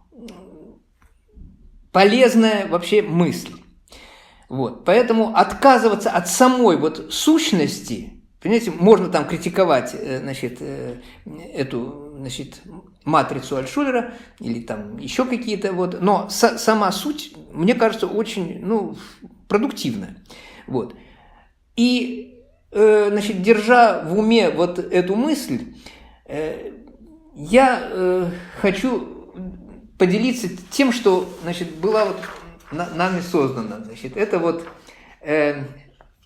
полезная вообще мысль. Вот. Поэтому отказываться от самой вот сущности, понимаете, можно там критиковать э, значит, э, эту значит, матрицу Альшулера или там еще какие-то, вот, но с, сама суть, мне кажется, очень ну, продуктивная. Вот. И, э, значит, держа в уме вот эту мысль, я хочу поделиться тем, что значит, была вот нами создана. Значит, это вот э,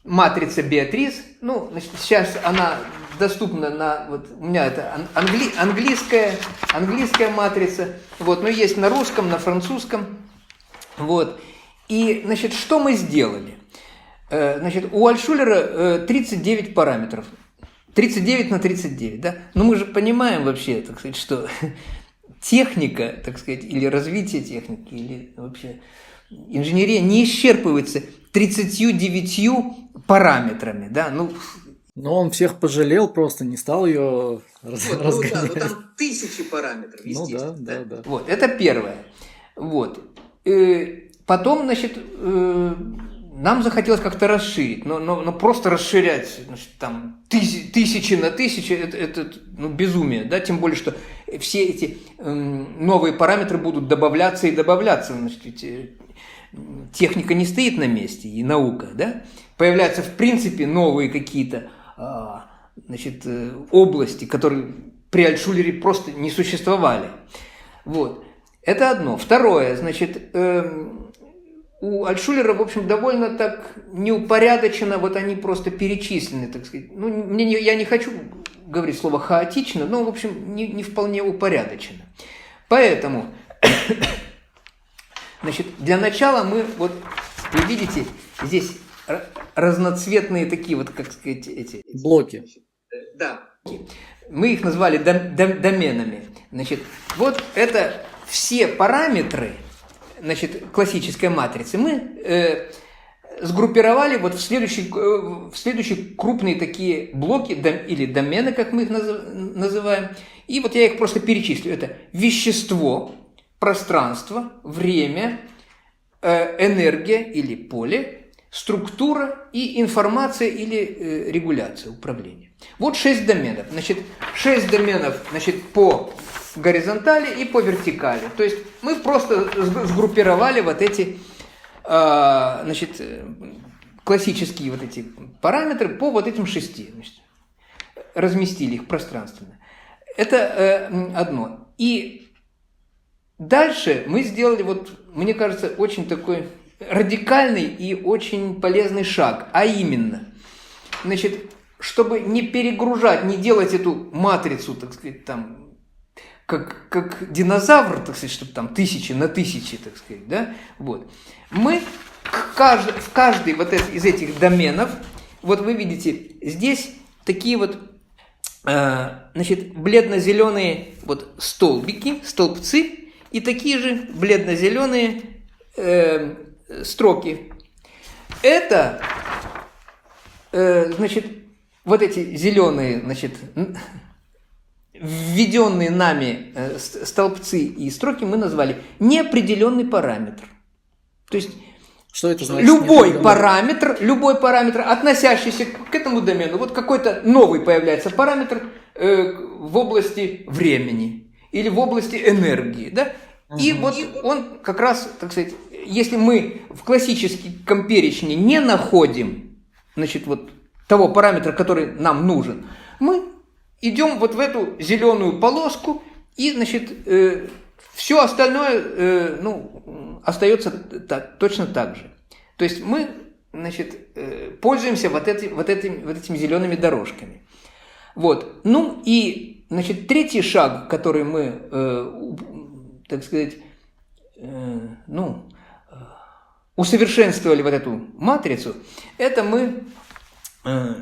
матрица Беатрис. Ну, значит, сейчас она доступна на вот у меня это англи, английская английская матрица. Вот, но есть на русском, на французском. Вот. И, значит, что мы сделали? Э, значит, у Альшулера 39 э, параметров. 39 на 39, да? Но мы же понимаем вообще, так сказать, что (laughs) техника, так сказать, или развитие техники, или вообще инженерия не исчерпывается 39 параметрами, да, ну... Но он всех пожалел, просто не стал ее раз, вот, разгонять. Ну, да, ну, там тысячи параметров, Ну да, да, да. Вот, это первое. Вот. Э, потом, значит, э, нам захотелось как-то расширить, но, но, но просто расширять значит, там тысячи, тысячи на тысячи это, это ну, безумие, да, тем более, что все эти э, новые параметры будут добавляться и добавляться, значит, ведь э, техника не стоит на месте, и наука, да? Появляются, в принципе, новые какие-то значит, э, области, которые при Альтшулере просто не существовали. Вот. Это одно. Второе, значит, эм, у Альтшулера, в общем, довольно так неупорядочено, вот они просто перечислены, так сказать. Ну, мне, я не хочу говорить слово хаотично, но, в общем, не, не вполне упорядочено. Поэтому (coughs) Значит, для начала мы, вот, вы видите, здесь разноцветные такие вот, как сказать, эти... Блоки. Да. Мы их назвали дом, дом, доменами. Значит, вот это все параметры, значит, классической матрицы мы э, сгруппировали вот в следующие, э, в следующие крупные такие блоки дом, или домены, как мы их называем. И вот я их просто перечислю. Это вещество, пространство, время, э, энергия или поле, структура и информация или э, регуляция управления. Вот шесть доменов. Значит, шесть доменов значит, по горизонтали и по вертикали. То есть мы просто сгруппировали вот эти э, значит, классические вот эти параметры по вот этим шести. Значит, разместили их пространственно. Это одно. И Дальше мы сделали, вот, мне кажется, очень такой радикальный и очень полезный шаг, а именно, значит, чтобы не перегружать, не делать эту матрицу, так сказать, там, как, как динозавр, так сказать, чтобы там тысячи на тысячи, так сказать, да, вот. Мы кажд, в каждый вот из этих доменов, вот вы видите, здесь такие вот, э, значит, бледно-зеленые вот столбики, столбцы, и такие же бледно-зеленые э, строки. Это, э, значит, вот эти зеленые, значит, введенные нами э, столбцы и строки мы назвали неопределенный параметр. То есть что это значит? Любой параметр, любой параметр, относящийся к этому домену, вот какой-то новый появляется параметр э, в области времени или в области энергии, да? Угу. И вот он как раз, так сказать, если мы в классическом перечне не находим, значит, вот того параметра, который нам нужен, мы идем вот в эту зеленую полоску и, значит, э, все остальное, э, ну, остается так, точно так же. То есть мы, значит, э, пользуемся вот, эти, вот, этим, вот этими зелеными дорожками. Вот. Ну и, значит, третий шаг, который мы, э, так сказать, э, ну, усовершенствовали вот эту матрицу, это мы, э,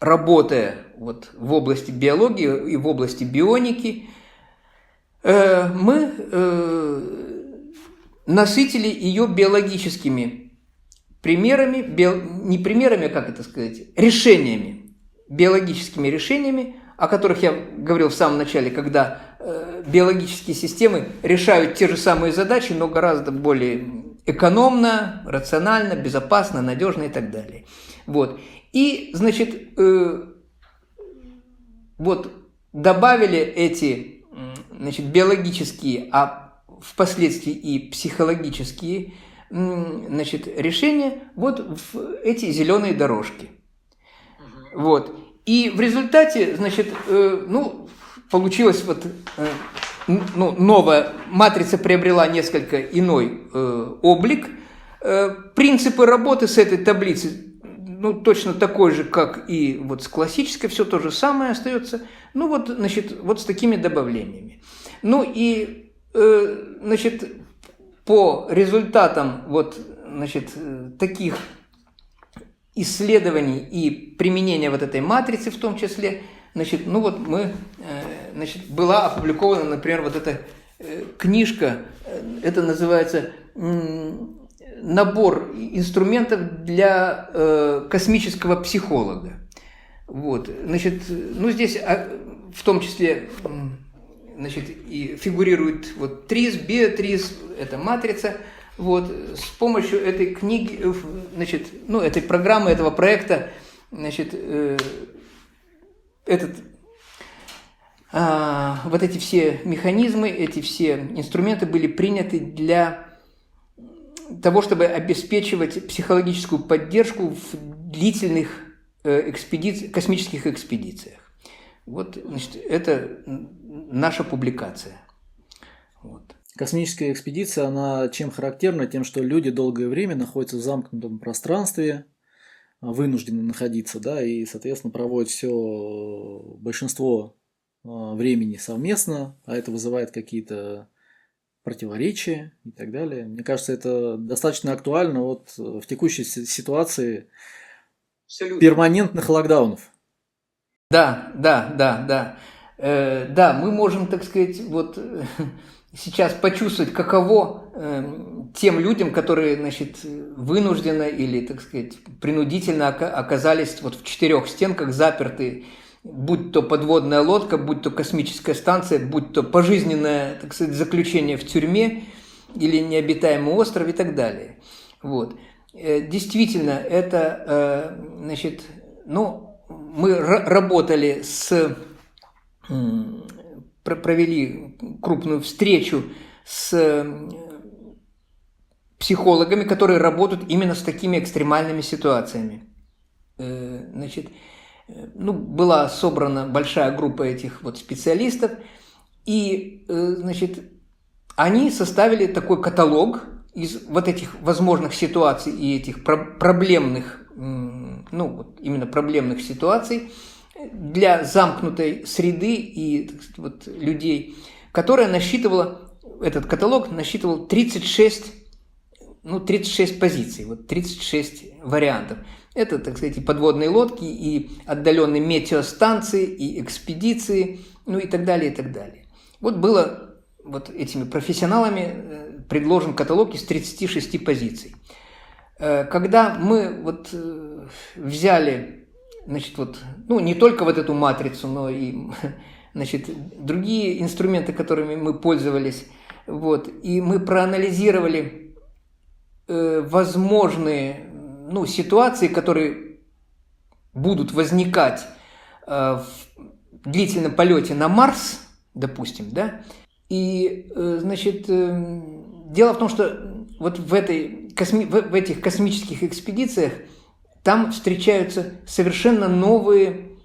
работая вот в области биологии и в области бионики, э, мы э, насытили ее биологическими примерами, не примерами, а как это сказать, решениями биологическими решениями, о которых я говорил в самом начале, когда биологические системы решают те же самые задачи, но гораздо более экономно, рационально, безопасно, надежно и так далее. Вот. И, значит, э, вот добавили эти значит, биологические, а впоследствии и психологические значит, решения вот в эти зеленые дорожки. Вот. И в результате, значит, э, ну, получилось вот, э, ну, новая матрица приобрела несколько иной э, облик. Э, принципы работы с этой таблицей, ну, точно такой же, как и вот с классической, все то же самое остается. Ну, вот, значит, вот с такими добавлениями. Ну, и, э, значит, по результатам вот, значит, э, таких исследований и применения вот этой матрицы в том числе, значит, ну вот мы, э, значит, была опубликована, например, вот эта э, книжка, э, это называется набор инструментов для космического психолога. Вот, значит, ну здесь а, в том числе значит, и фигурирует вот ТРИС, биотрис, это матрица – вот, с помощью этой книги, значит, ну, этой программы, этого проекта, значит, этот, э, вот эти все механизмы, эти все инструменты были приняты для того, чтобы обеспечивать психологическую поддержку в длительных э, экспедици... космических экспедициях. Вот, значит, это наша публикация. Вот. Космическая экспедиция, она чем характерна? Тем, что люди долгое время находятся в замкнутом пространстве, а, вынуждены находиться, да, и, соответственно, проводят все большинство а, времени совместно, а это вызывает какие-то противоречия и так далее. Мне кажется, это достаточно актуально вот в текущей ситуации Абсолютно. перманентных локдаунов. Да, да, да, да. Э, да, мы можем, так сказать, вот (laughs) сейчас почувствовать, каково э, тем людям, которые, значит, вынужденно или, так сказать, принудительно оказались вот в четырех стенках заперты, будь то подводная лодка, будь то космическая станция, будь то пожизненное, так сказать, заключение в тюрьме или необитаемый остров и так далее. Вот. Э, действительно, это, э, значит, ну, мы работали с провели крупную встречу с э, психологами, которые работают именно с такими экстремальными ситуациями. Э, значит, э, ну, была собрана большая группа этих вот специалистов, и, значит, они составили такой каталог из вот этих возможных ситуаций и этих проблемных, ну, вот именно проблемных ситуаций – для замкнутой среды и сказать, вот, людей, которая насчитывала, этот каталог насчитывал 36, ну, 36 позиций, вот 36 вариантов. Это, так сказать, и подводные лодки, и отдаленные метеостанции, и экспедиции, ну и так далее, и так далее. Вот было вот этими профессионалами э, предложен каталог из 36 позиций. Э, когда мы вот э, взяли значит, вот, ну, не только вот эту матрицу, но и, (laughs) значит, другие инструменты, которыми мы пользовались, вот, и мы проанализировали э, возможные, ну, ситуации, которые будут возникать э, в длительном полете на Марс, допустим, да, и, э, значит, э, дело в том, что вот в, этой, косми, в, в этих космических экспедициях – там встречаются совершенно новые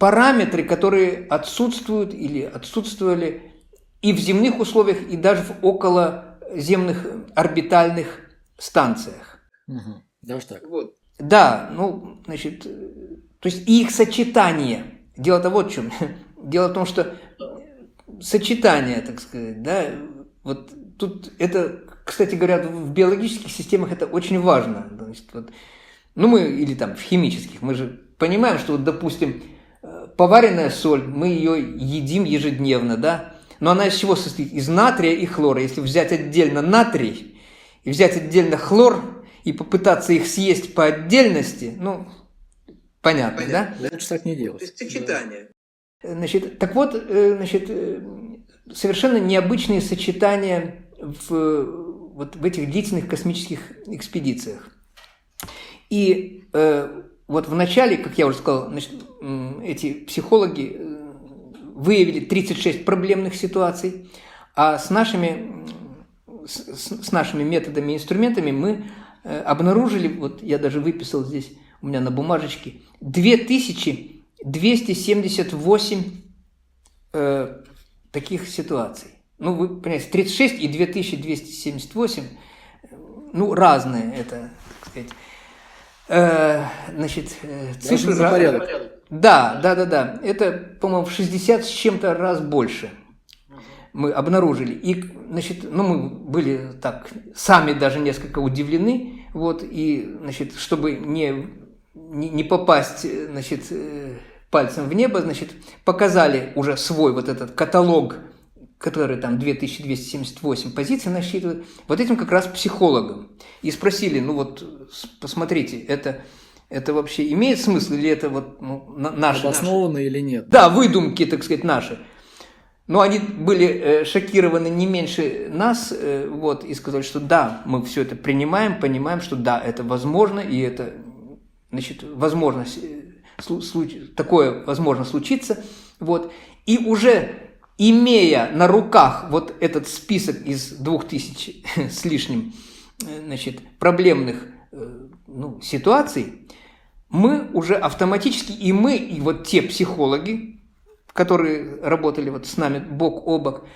параметры, которые отсутствуют или отсутствовали и в земных условиях, и даже в околоземных орбитальных станциях. Угу. Даже так. Вот. Да, ну, значит, то есть их сочетание. Дело-то вот в чем. (laughs) Дело в том, что сочетание, так сказать, да, вот тут это, кстати говоря, в биологических системах это очень важно. Значит, вот, ну, мы, или там в химических, мы же понимаем, что, вот, допустим, э, поваренная соль, мы ее едим ежедневно, да? Но она из чего состоит? Из натрия и хлора. Если взять отдельно натрий и взять отдельно хлор и попытаться их съесть по отдельности, ну, понятно, понятно. да? Лучше так не делать. То есть сочетание. Да. Значит, так вот, э, значит, э, совершенно необычные сочетания в, вот в этих длительных космических экспедициях. И э, вот в начале, как я уже сказал, значит, эти психологи э, выявили 36 проблемных ситуаций, а с нашими, с, с нашими методами и инструментами мы э, обнаружили, вот я даже выписал здесь у меня на бумажечке, 2278 э, таких ситуаций. Ну, вы понимаете, 36 и 2278, ну, разные это, так сказать. Э, значит, э, цифры... За порядок. Да, да, да, да. Это, по-моему, в 60 с чем-то раз больше мы обнаружили. И, значит, ну, мы были так, сами даже несколько удивлены, вот, и, значит, чтобы не, не, не попасть, значит, э, пальцем в небо, значит, показали уже свой вот этот каталог, который там 2278 позиций насчитывает, вот этим как раз психологам. И спросили, ну вот, посмотрите, это, это вообще имеет смысл или это вот ну, наши? Обоснованно наши? или нет? Да, выдумки, так сказать, наши. Но они были э, шокированы не меньше нас, э, вот, и сказали, что да, мы все это принимаем, понимаем, что да, это возможно, и это, значит, возможность э, такое возможно случиться. Вот. И уже имея на руках вот этот список из двух тысяч с лишним э, значит, проблемных э, ну, ситуаций, мы уже автоматически, и мы, и вот те психологи, которые работали вот с нами бок о бок,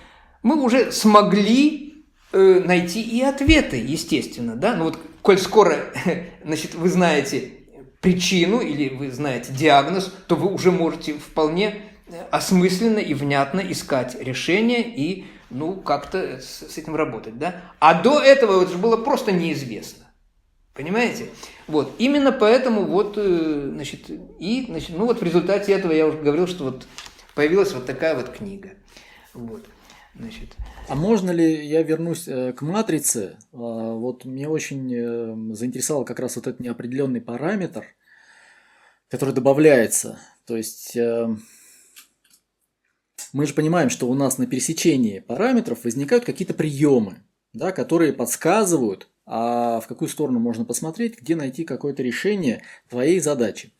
мы уже смогли э, найти и ответы, естественно, да, ну вот, коль скоро, (laughs) значит, вы знаете причину или вы знаете диагноз, то вы уже можете вполне э, осмысленно и внятно искать решение и ну, как-то с, этим работать, да? А до этого это же было просто неизвестно. Понимаете? Вот. Именно поэтому вот, э, значит, и, значит, ну вот в результате этого я уже говорил, что вот появилась вот такая вот книга. Вот. Значит. А можно ли я вернусь э, к матрице? А, вот мне очень заинтересовал как раз вот этот неопределенный параметр, который добавляется. То есть э, мы же понимаем, что у нас на пересечении параметров возникают какие-то приемы, да, которые подсказывают, а в какую сторону можно посмотреть, где найти какое-то решение твоей задачи.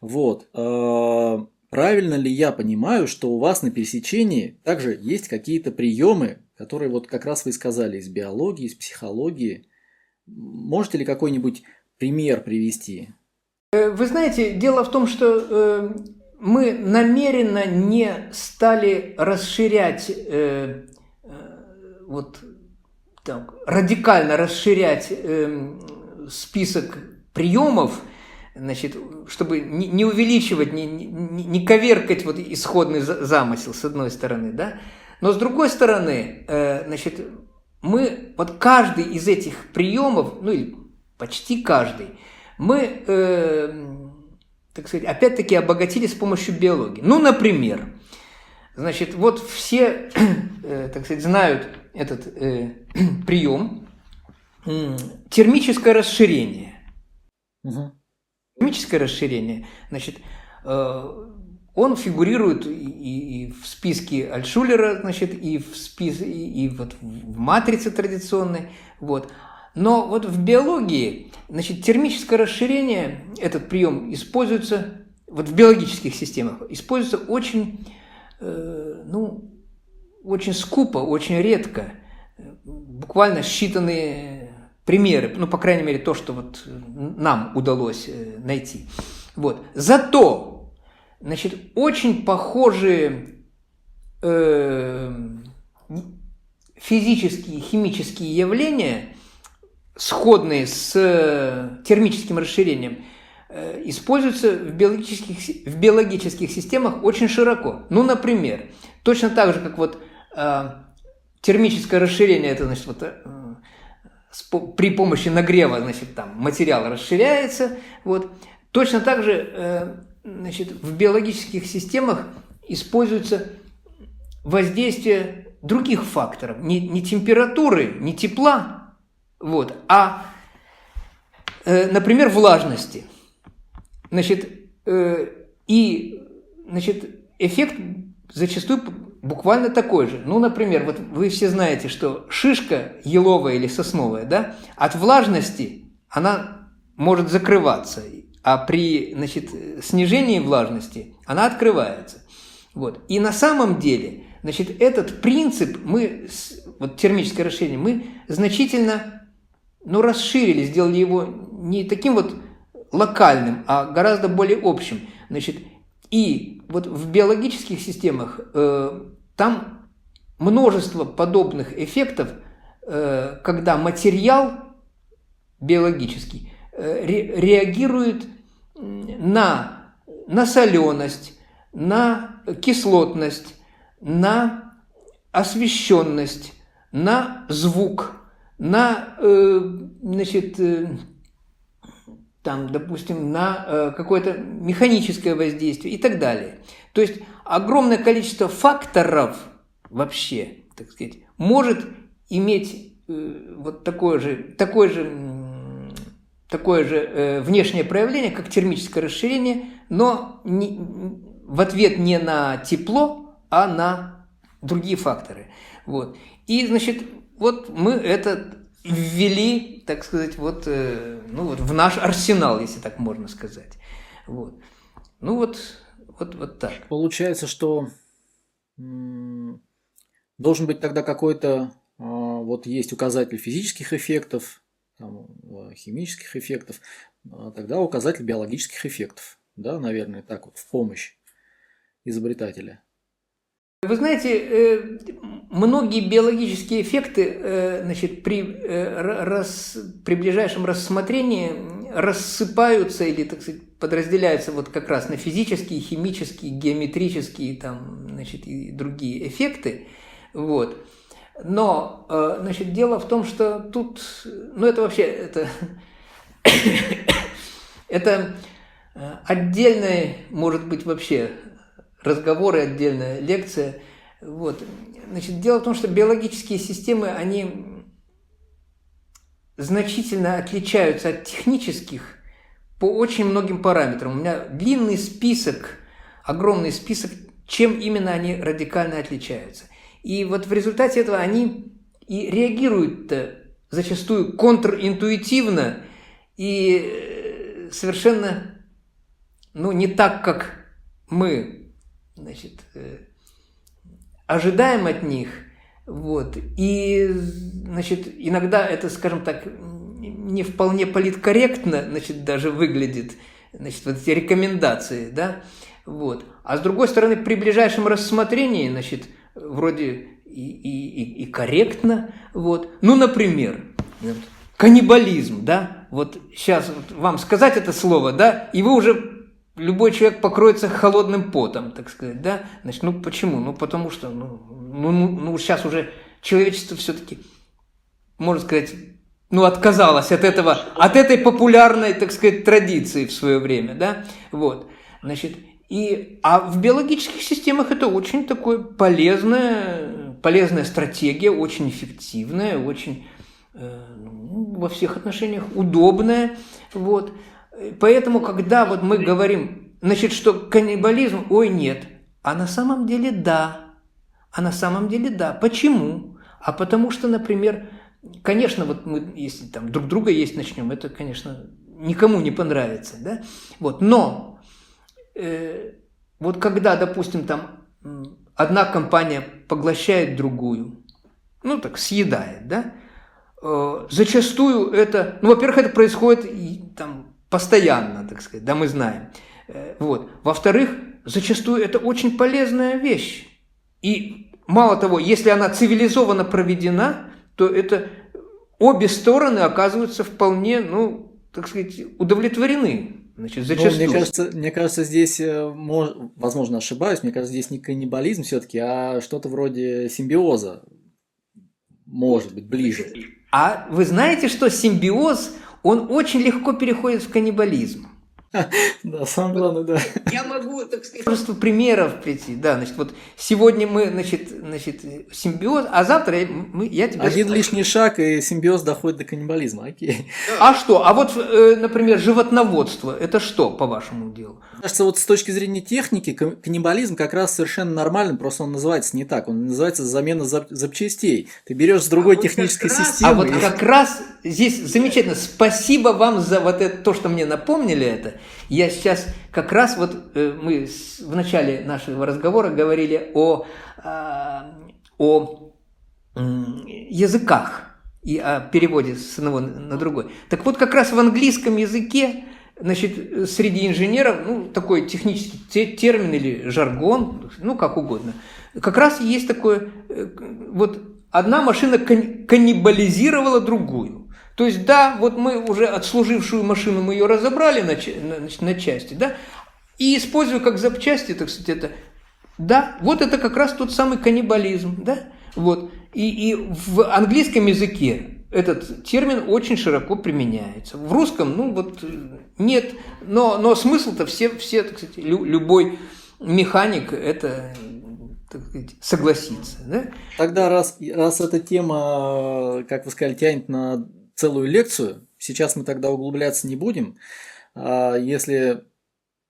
Вот. Э, правильно ли я понимаю, что у вас на пересечении также есть какие-то приемы, которые вот как раз вы сказали из биологии, из психологии? Можете ли какой-нибудь пример привести? Э, вы знаете, дело в том, что э, мы намеренно не стали расширять, э, вот так, радикально расширять список приемов, значит, чтобы не, увеличивать, не, не, не коверкать вот исходный замысел с одной стороны, да, но с другой стороны, значит, мы вот каждый из этих приемов, ну или почти каждый, мы, э, так сказать, опять-таки обогатили с помощью биологии. Ну, например, значит, вот все, (clears throat) э, так сказать, знают этот э, (clears throat) прием термическое расширение. Угу. Термическое расширение, значит, э, он фигурирует и, и в списке Альшулера, значит, и в спис, и, и вот в матрице традиционной, вот. Но вот в биологии, значит, термическое расширение, этот прием используется, вот в биологических системах, используется очень, э, ну, очень скупо, очень редко, буквально считанные примеры, ну, по крайней мере, то, что вот нам удалось э, найти. Вот. Зато, значит, очень похожие э, физические, химические явления – сходные с э, термическим расширением, э, используются в биологических, в биологических системах очень широко. Ну, например, точно так же, как вот э, термическое расширение, это значит, вот, э, при помощи нагрева значит, там, материал расширяется. Вот. Точно так же э, значит, в биологических системах используется воздействие других факторов, не, не температуры, не тепла, вот. А, э, например, влажности. Значит, э, и значит, эффект зачастую буквально такой же. Ну, например, вот вы все знаете, что шишка еловая или сосновая, да, от влажности она может закрываться, а при значит, снижении влажности она открывается. Вот. И на самом деле, значит, этот принцип мы, вот термическое расширение, мы значительно ну, расширили, сделали его не таким вот локальным, а гораздо более общим. Значит, и вот в биологических системах э, там множество подобных эффектов, э, когда материал биологический э, ре, реагирует на, на соленость, на кислотность, на освещенность, на звук, на, э, значит, э, там, допустим, на э, какое-то механическое воздействие и так далее. То есть огромное количество факторов вообще, так сказать, может иметь вот такое же, такое же, такое же внешнее проявление, как термическое расширение, но не, в ответ не на тепло, а на другие факторы. Вот. И, значит, вот мы это ввели, так сказать, вот, э, ну, вот в наш арсенал, если так можно сказать. Вот. Ну вот, вот, вот так. Получается, что должен быть тогда какой-то, а, вот есть указатель физических эффектов, там, химических эффектов, а тогда указатель биологических эффектов. Да, наверное, так вот, в помощь изобретателя. Вы знаете, э, многие биологические эффекты э, значит, при, э, рас, при ближайшем рассмотрении рассыпаются или, так сказать, подразделяются вот как раз на физические, химические, геометрические там, значит, и другие эффекты. Вот. Но, значит, дело в том, что тут, ну это вообще, это, (coughs) это отдельная, может быть, вообще разговоры, отдельная лекция. Вот. Значит, дело в том, что биологические системы, они значительно отличаются от технических по очень многим параметрам. У меня длинный список, огромный список, чем именно они радикально отличаются. И вот в результате этого они и реагируют зачастую контринтуитивно и э, совершенно ну, не так, как мы значит, э, ожидаем от них. Вот. И, значит, иногда это, скажем так, не вполне политкорректно, значит, даже выглядит, значит, вот эти рекомендации, да, вот. А с другой стороны, при ближайшем рассмотрении, значит, вроде и, и, и, и корректно, вот. Ну, например, каннибализм, да, вот сейчас вот вам сказать это слово, да, и вы уже любой человек покроется холодным потом, так сказать, да? Значит, ну почему? Ну потому что, ну, ну, ну, ну сейчас уже человечество все-таки, можно сказать, ну, отказалось от этого, от этой популярной, так сказать, традиции в свое время, да, вот, значит, и, а в биологических системах это очень такое полезная, полезная стратегия, очень эффективная, очень э, ну, во всех отношениях удобная, вот, Поэтому, когда вот мы говорим, значит, что каннибализм, ой, нет, а на самом деле да. А на самом деле да. Почему? А потому что, например, конечно, вот мы, если там друг друга есть начнем, это, конечно, никому не понравится, да? Вот, но э, вот когда, допустим, там одна компания поглощает другую, ну так съедает, да? Э, зачастую это, ну, во-первых, это происходит там постоянно, так сказать, да, мы знаем. Э, вот. Во-вторых, зачастую это очень полезная вещь. И мало того, если она цивилизованно проведена, то это обе стороны оказываются вполне, ну, так сказать, удовлетворены. Значит, зачастую. Ну, мне, кажется, мне кажется, здесь, э, возможно, ошибаюсь, мне кажется, здесь не каннибализм все-таки, а что-то вроде симбиоза. Может быть, ближе. А вы знаете, что симбиоз он очень легко переходит в каннибализм. (laughs) Да, самое главное, да. Я могу, так сказать, множество примеров прийти. Да, значит, вот сегодня мы, значит, значит симбиоз, а завтра мы, я тебя... Один лишний шаг, и симбиоз доходит до каннибализма, окей. А что? А вот, э, например, животноводство, это что, по вашему делу? Кажется, вот с точки зрения техники, каннибализм как раз совершенно нормальный, просто он называется не так, он называется замена запчастей. Ты берешь с другой а технической вот системы. А вот как раз здесь замечательно. Спасибо вам за вот это, то, что мне напомнили это. Я сейчас как раз вот э, мы в начале нашего разговора говорили о, а, о языках и о переводе с одного на другой. Так вот, как раз в английском языке, значит, среди инженеров, ну, такой технический термин или жаргон, ну, как угодно, как раз есть такое, э, вот одна машина каннибализировала другую. То есть, да, вот мы уже отслужившую машину, мы ее разобрали на, на, на части, да, и используя как запчасти, так сказать, это, да, вот это как раз тот самый каннибализм, да, вот. И, и в английском языке этот термин очень широко применяется. В русском, ну вот, нет, но, но смысл-то все, все, так сказать, любой механик это так согласится. Да? Тогда раз, раз эта тема, как вы сказали, тянет на целую лекцию. Сейчас мы тогда углубляться не будем. А если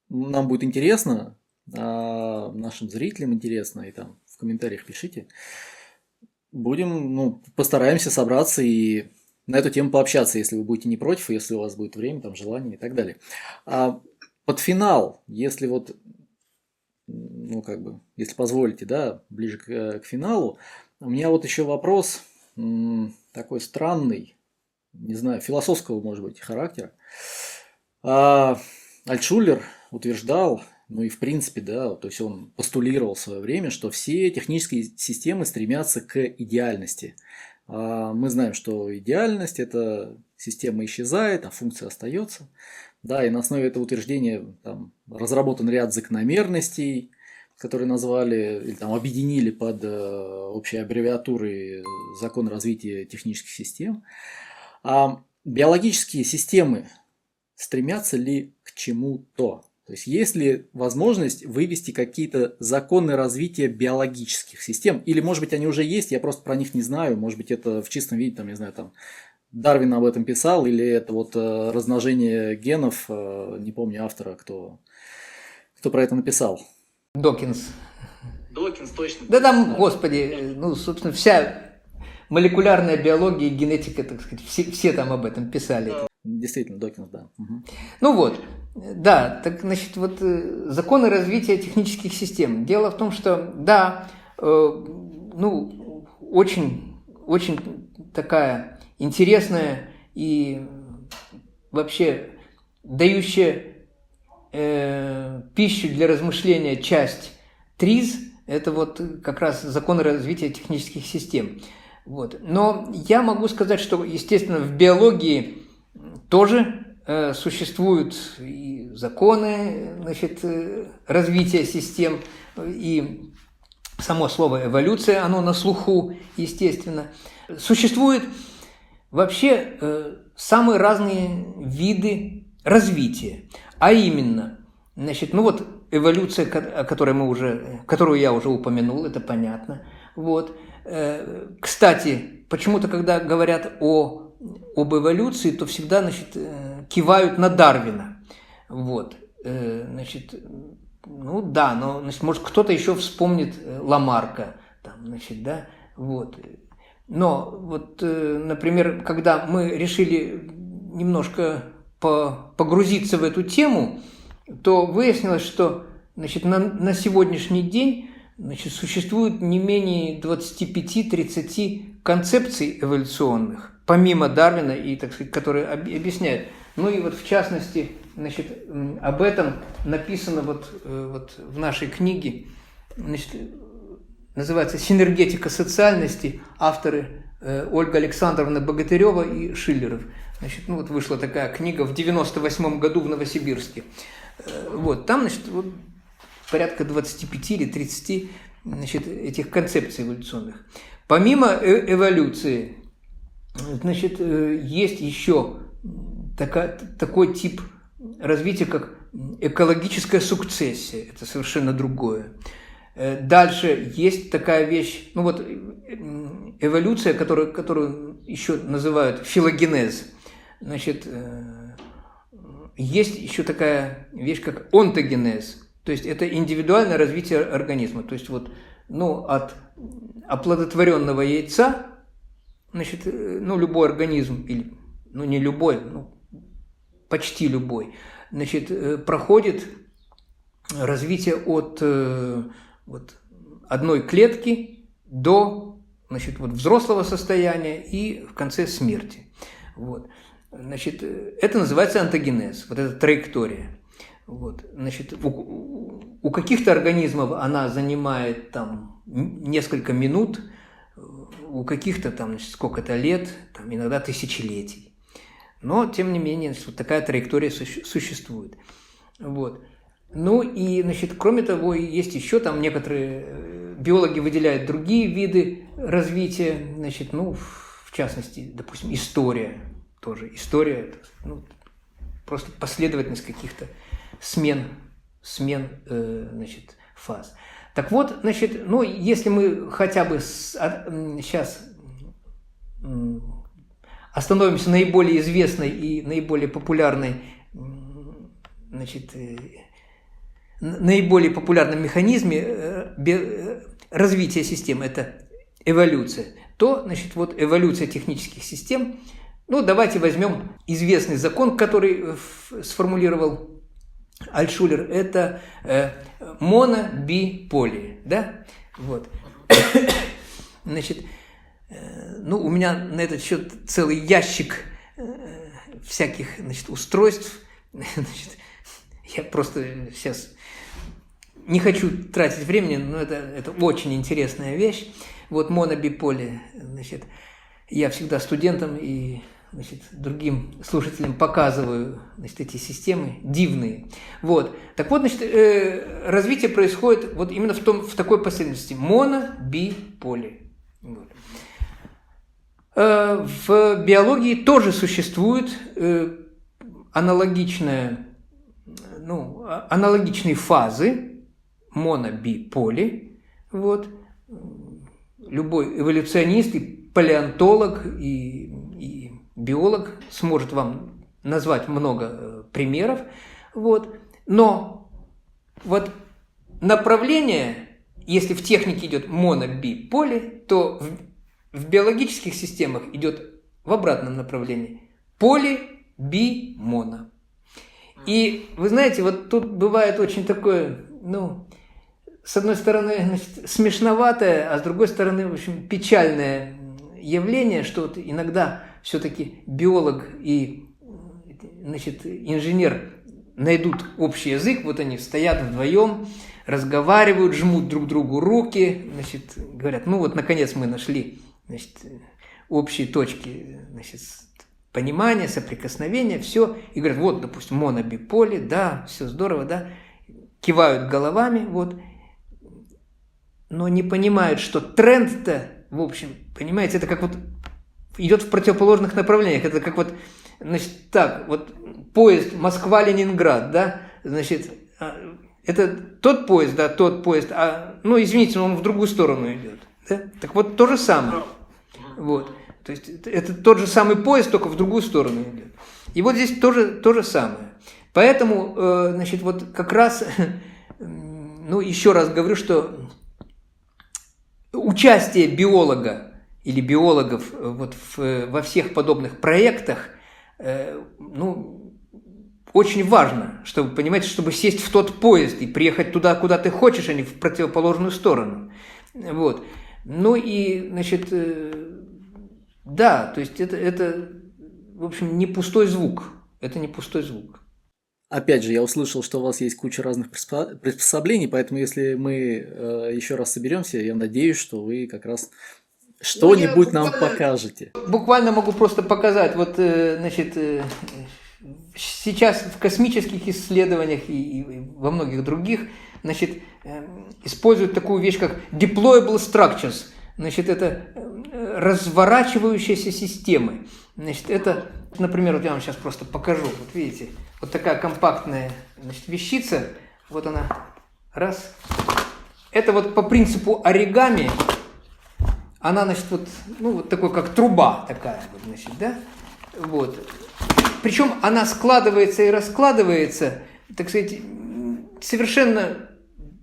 нам будет интересно, а нашим зрителям интересно, и там в комментариях пишите, будем, ну, постараемся собраться и на эту тему пообщаться, если вы будете не против, если у вас будет время, там, желание и так далее. А под финал, если вот, ну, как бы, если позволите, да, ближе к, к финалу, у меня вот еще вопрос такой странный, не знаю, философского, может быть, характера. А Альтшулер утверждал, ну и в принципе, да, то есть он постулировал в свое время, что все технические системы стремятся к идеальности. А мы знаем, что идеальность – это система исчезает, а функция остается. Да, и на основе этого утверждения там, разработан ряд закономерностей, которые назвали или там объединили под э, общей аббревиатурой закон развития технических систем. А биологические системы стремятся ли к чему-то? То есть есть ли возможность вывести какие-то законы развития биологических систем? Или, может быть, они уже есть, я просто про них не знаю. Может быть, это в чистом виде, там, не знаю, там, Дарвин об этом писал, или это вот э, размножение генов, э, не помню автора, кто, кто про это написал. Докинс. Докинс, точно. Да там, господи, ну, собственно, вся молекулярная биология и генетика, так сказать, все, все там об этом писали. Действительно, Докинс, да. Угу. Ну вот, да, так, значит, вот э, законы развития технических систем. Дело в том, что, да, э, ну, очень, очень такая интересная и вообще дающая э, пищу для размышления часть ТРИЗ – это вот как раз законы развития технических систем. Вот. Но я могу сказать, что, естественно, в биологии тоже э, существуют и законы значит, э, развития систем, и само слово эволюция, оно на слуху, естественно. Существуют вообще э, самые разные виды развития, а именно, значит, ну вот эволюция, о которой мы уже, которую я уже упомянул, это понятно, вот – кстати, почему-то, когда говорят о, об эволюции, то всегда значит, э, кивают на Дарвина. Вот. Э, значит, ну да, но значит, может кто-то еще вспомнит Ламарка. Там, значит, да, вот. Но вот, например, когда мы решили немножко погрузиться в эту тему, то выяснилось, что значит, на, на сегодняшний день Значит, существует не менее 25-30 концепций эволюционных, помимо Дарвина, и, так сказать, которые объясняют. Ну и вот в частности, значит, об этом написано вот, э, вот в нашей книге, значит, называется «Синергетика социальности», авторы э, Ольга Александровна Богатырева и Шиллеров. Значит, ну вот вышла такая книга в 98 году в Новосибирске. Э, вот, там, значит, вот порядка 25 или 30 значит, этих концепций эволюционных. Помимо э эволюции, значит, э, есть еще такая, такой тип развитие как экологическая сукцессия. Это совершенно другое. Э, дальше есть такая вещь, ну вот эволюция, которую, которую еще называют филогенез. Значит, э, есть еще такая вещь, как онтогенез. То есть это индивидуальное развитие организма. То есть вот ну, от оплодотворенного яйца, значит, э, ну, любой организм, или, ну, не любой, ну, почти любой, значит, проходит развитие от вот, одной клетки до значит, вот, взрослого состояния и в конце смерти. Вот. Значит, это называется антогенез, вот эта траектория. Вот. Значит, у, у каких-то организмов она занимает там несколько минут, у каких-то там сколько-то лет, там, иногда тысячелетий. Но, тем не менее, вот такая траектория существует. Вот. Ну и, значит, кроме того, есть еще там некоторые э, биологи выделяют другие виды развития, значит, ну, в частности, допустим, история тоже. История, ну, просто последовательность каких-то смен, смен, э, значит, фаз. Так вот, значит, ну, если мы хотя бы с, а, сейчас остановимся на наиболее известной и наиболее популярной значит, э, наиболее популярном механизме э, развития систем – это эволюция, то, значит, вот эволюция технических систем, ну, давайте возьмем известный закон, который сформулировал Альшулер, это э, моно-би-поли, да, вот. (coughs) Значит, э, ну, у меня на этот счет целый ящик э, всяких, значит, устройств, (laughs) значит, я просто сейчас не хочу тратить времени, но это, это очень интересная вещь. Вот монобиполе, значит, я всегда студентам и значит, другим слушателям показываю значит, эти системы дивные. Вот. Так вот, значит, э, развитие происходит вот именно в, том, в такой последовательности. Моно, би, поле. Вот. Э, в биологии тоже существует э, аналогичная, ну, а, аналогичные фазы, моно-би-поли. Вот. Любой эволюционист и палеонтолог и биолог сможет вам назвать много э, примеров. Вот. Но вот направление, если в технике идет моно-би-поли, то в, в биологических системах идет в обратном направлении. Поли-би-моно. И вы знаете, вот тут бывает очень такое, ну, с одной стороны, значит, смешноватое, а с другой стороны, в общем, печальное явление, что вот иногда все-таки биолог и значит, инженер найдут общий язык, вот они стоят вдвоем, разговаривают, жмут друг другу руки, значит, говорят, ну вот, наконец мы нашли значит, общие точки значит, понимания, соприкосновения, все, и говорят, вот, допустим, монобиполе, да, все здорово, да, кивают головами, вот, но не понимают, что тренд-то, в общем, понимаете, это как вот идет в противоположных направлениях. Это как вот, значит, так, вот поезд Москва-Ленинград, да, значит, а, это тот поезд, да, тот поезд, а, ну, извините, но он в другую сторону идет. Да? Так вот, то же самое. Вот. То есть это тот же самый поезд, только в другую сторону идет. И вот здесь тоже то же самое. Поэтому, э, значит, вот как раз, (laughs) ну, еще раз говорю, что участие биолога или биологов э, вот в, э, во всех подобных проектах, э, ну, очень важно, чтобы, понимаете, чтобы сесть в тот поезд и приехать туда, куда ты хочешь, а не в противоположную сторону. Вот. Ну и, значит, да, то есть это, это, в общем, не пустой звук. Это не пустой звук. Опять же, я услышал, что у вас есть куча разных приспособлений, поэтому если мы э, еще раз соберемся, я надеюсь, что вы как раз что-нибудь ну, нам покажете. Буквально могу просто показать. Вот, э, значит, э, сейчас в космических исследованиях и, и во многих других, значит, э, используют такую вещь, как deployable structures. Значит, это разворачивающиеся системы. Значит, это Например, вот я вам сейчас просто покажу. Вот видите, вот такая компактная значит, вещица. Вот она. Раз. Это вот по принципу оригами. Она, значит, вот, ну, вот такой, как труба такая, значит, да? Вот. Причем она складывается и раскладывается, так сказать, совершенно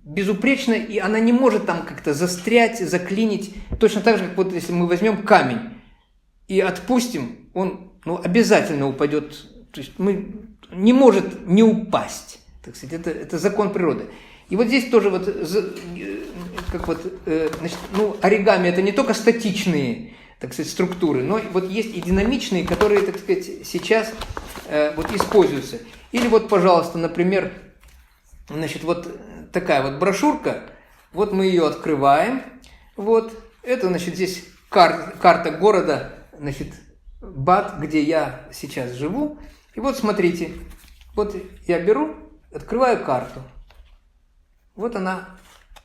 безупречно, и она не может там как-то застрять, заклинить. Точно так же, как вот если мы возьмем камень и отпустим, он ну, обязательно упадет. То есть мы, не может не упасть. Так сказать, это, это закон природы. И вот здесь тоже вот, как вот, э, значит, ну, оригами это не только статичные, так сказать, структуры, но вот есть и динамичные, которые, так сказать, сейчас э, вот используются. Или вот, пожалуйста, например, значит, вот такая вот брошюрка, вот мы ее открываем, вот, это, значит, здесь кар карта города, значит, Бат, где я сейчас живу, и вот смотрите, вот я беру, открываю карту, вот она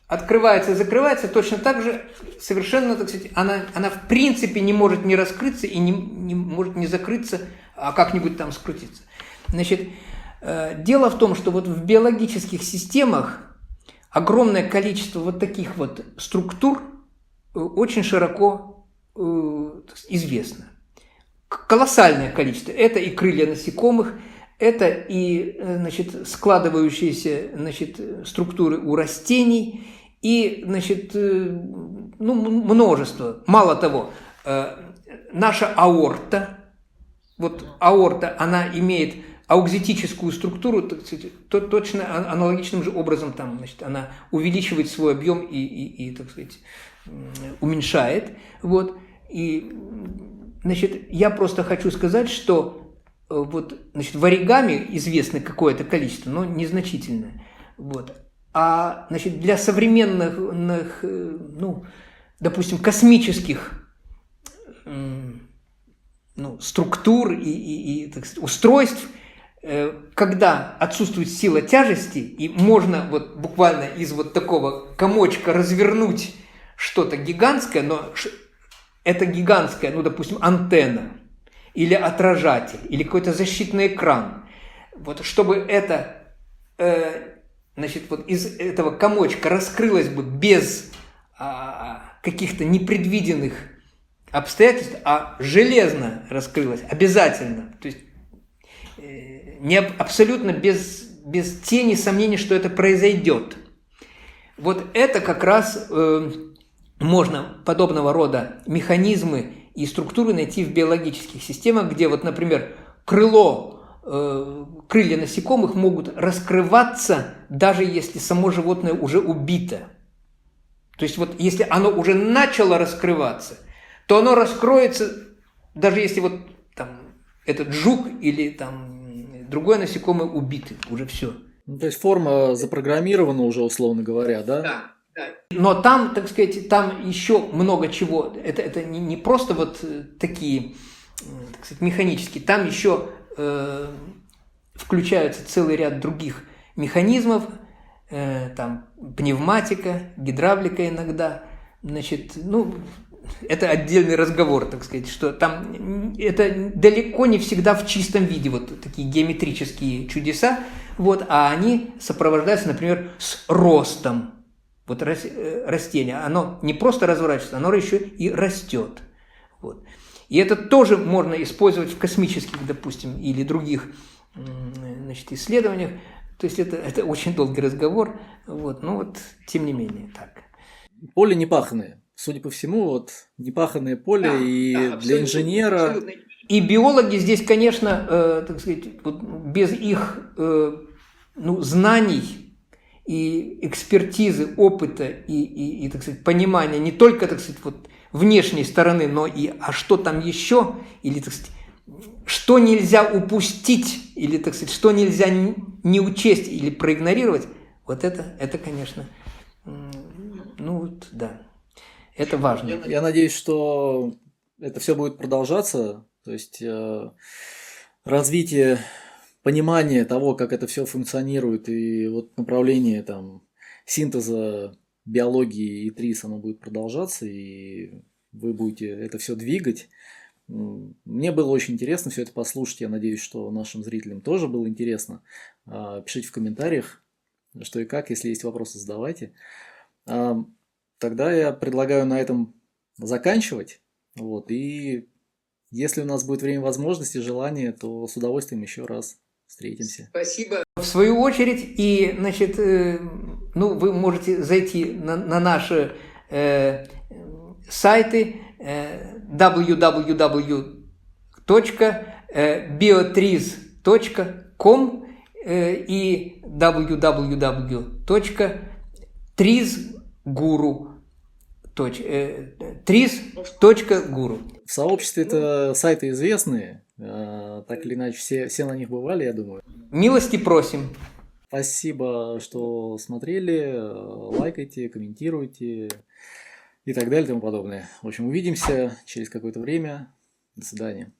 открывается и закрывается точно так же, совершенно, так сказать, она, она в принципе не может не раскрыться и не, не может не закрыться, а как-нибудь там скрутиться. Значит, э, дело в том, что вот в биологических системах огромное количество вот таких вот структур э, очень широко э, известно. Колоссальное количество. Это и крылья насекомых, это и значит, складывающиеся значит, структуры у растений, и значит, ну, множество. Мало того, наша аорта, вот аорта, она имеет аукзитическую структуру, то, точно аналогичным же образом там, значит, она увеличивает свой объем и, и, и так сказать, уменьшает. Вот. И, значит, я просто хочу сказать, что э, вот, значит, в оригами известно какое-то количество, но незначительное. Вот. А значит, для современных, э, ну, допустим, космических ну, структур и, и, и так сказать, устройств – Э, когда отсутствует сила тяжести, и можно вот буквально из вот такого комочка развернуть что-то гигантское, но это гигантское, ну, допустим, антенна, или отражатель, или какой-то защитный экран, вот чтобы это, э, значит, вот из этого комочка раскрылось бы без а, каких-то непредвиденных обстоятельств, а железно раскрылось обязательно. То есть не, абсолютно без, без тени сомнений, что это произойдет. Вот это как раз э, можно подобного рода механизмы и структуры найти в биологических системах, где вот, например, крыло, э, крылья насекомых могут раскрываться, даже если само животное уже убито. То есть вот если оно уже начало раскрываться, то оно раскроется, даже если вот там этот жук или там другое насекомое убиты, уже все. Ну, то есть форма запрограммирована уже, условно говоря, да? Да. Но там, так сказать, там еще много чего. Это, это не, не просто вот э, такие, так сказать, механические. Там еще э, включаются целый ряд других механизмов, э, там пневматика, гидравлика иногда. Значит, ну, это отдельный разговор, так сказать, что там это далеко не всегда в чистом виде, вот такие геометрические чудеса, вот, а они сопровождаются, например, с ростом. Вот э, растение, оно не просто разворачивается, оно еще и растет. Вот. И это тоже можно использовать в космических, допустим, или других значит, исследованиях. То есть это, это очень долгий разговор, вот, но вот тем не менее так. Поле непаханное судя по всему, вот непаханное поле да, и да, для инженера. Абсолютно. И биологи здесь, конечно, э, так сказать, вот без их э, ну, знаний и экспертизы, опыта и, и, и, так сказать, понимания не только, так сказать, вот внешней стороны, но и а что там еще, или, так сказать, что нельзя упустить, или, так сказать, что нельзя не учесть или проигнорировать, вот это, это, конечно, ну вот, да. Это важно. Я, я надеюсь, что это все будет продолжаться. То есть э, развитие понимания того, как это все функционирует, и вот направление там синтеза биологии и ТРИС, оно будет продолжаться, и вы будете это все двигать. Мне было очень интересно все это послушать. Я надеюсь, что нашим зрителям тоже было интересно. А, пишите в комментариях, что и как. Если есть вопросы, задавайте. А, тогда я предлагаю на этом заканчивать. Вот. И если у нас будет время, возможности, желание, то с удовольствием еще раз встретимся. Спасибо. В свою очередь, и, значит, э, ну, вы можете зайти на, на наши э, сайты э, www.biotriz.com э, и www.trizguru.com Триз.гуру. В сообществе это сайты известные, так или иначе все, все на них бывали, я думаю. Милости просим. Спасибо, что смотрели, лайкайте, комментируйте и так далее и тому подобное. В общем, увидимся через какое-то время. До свидания.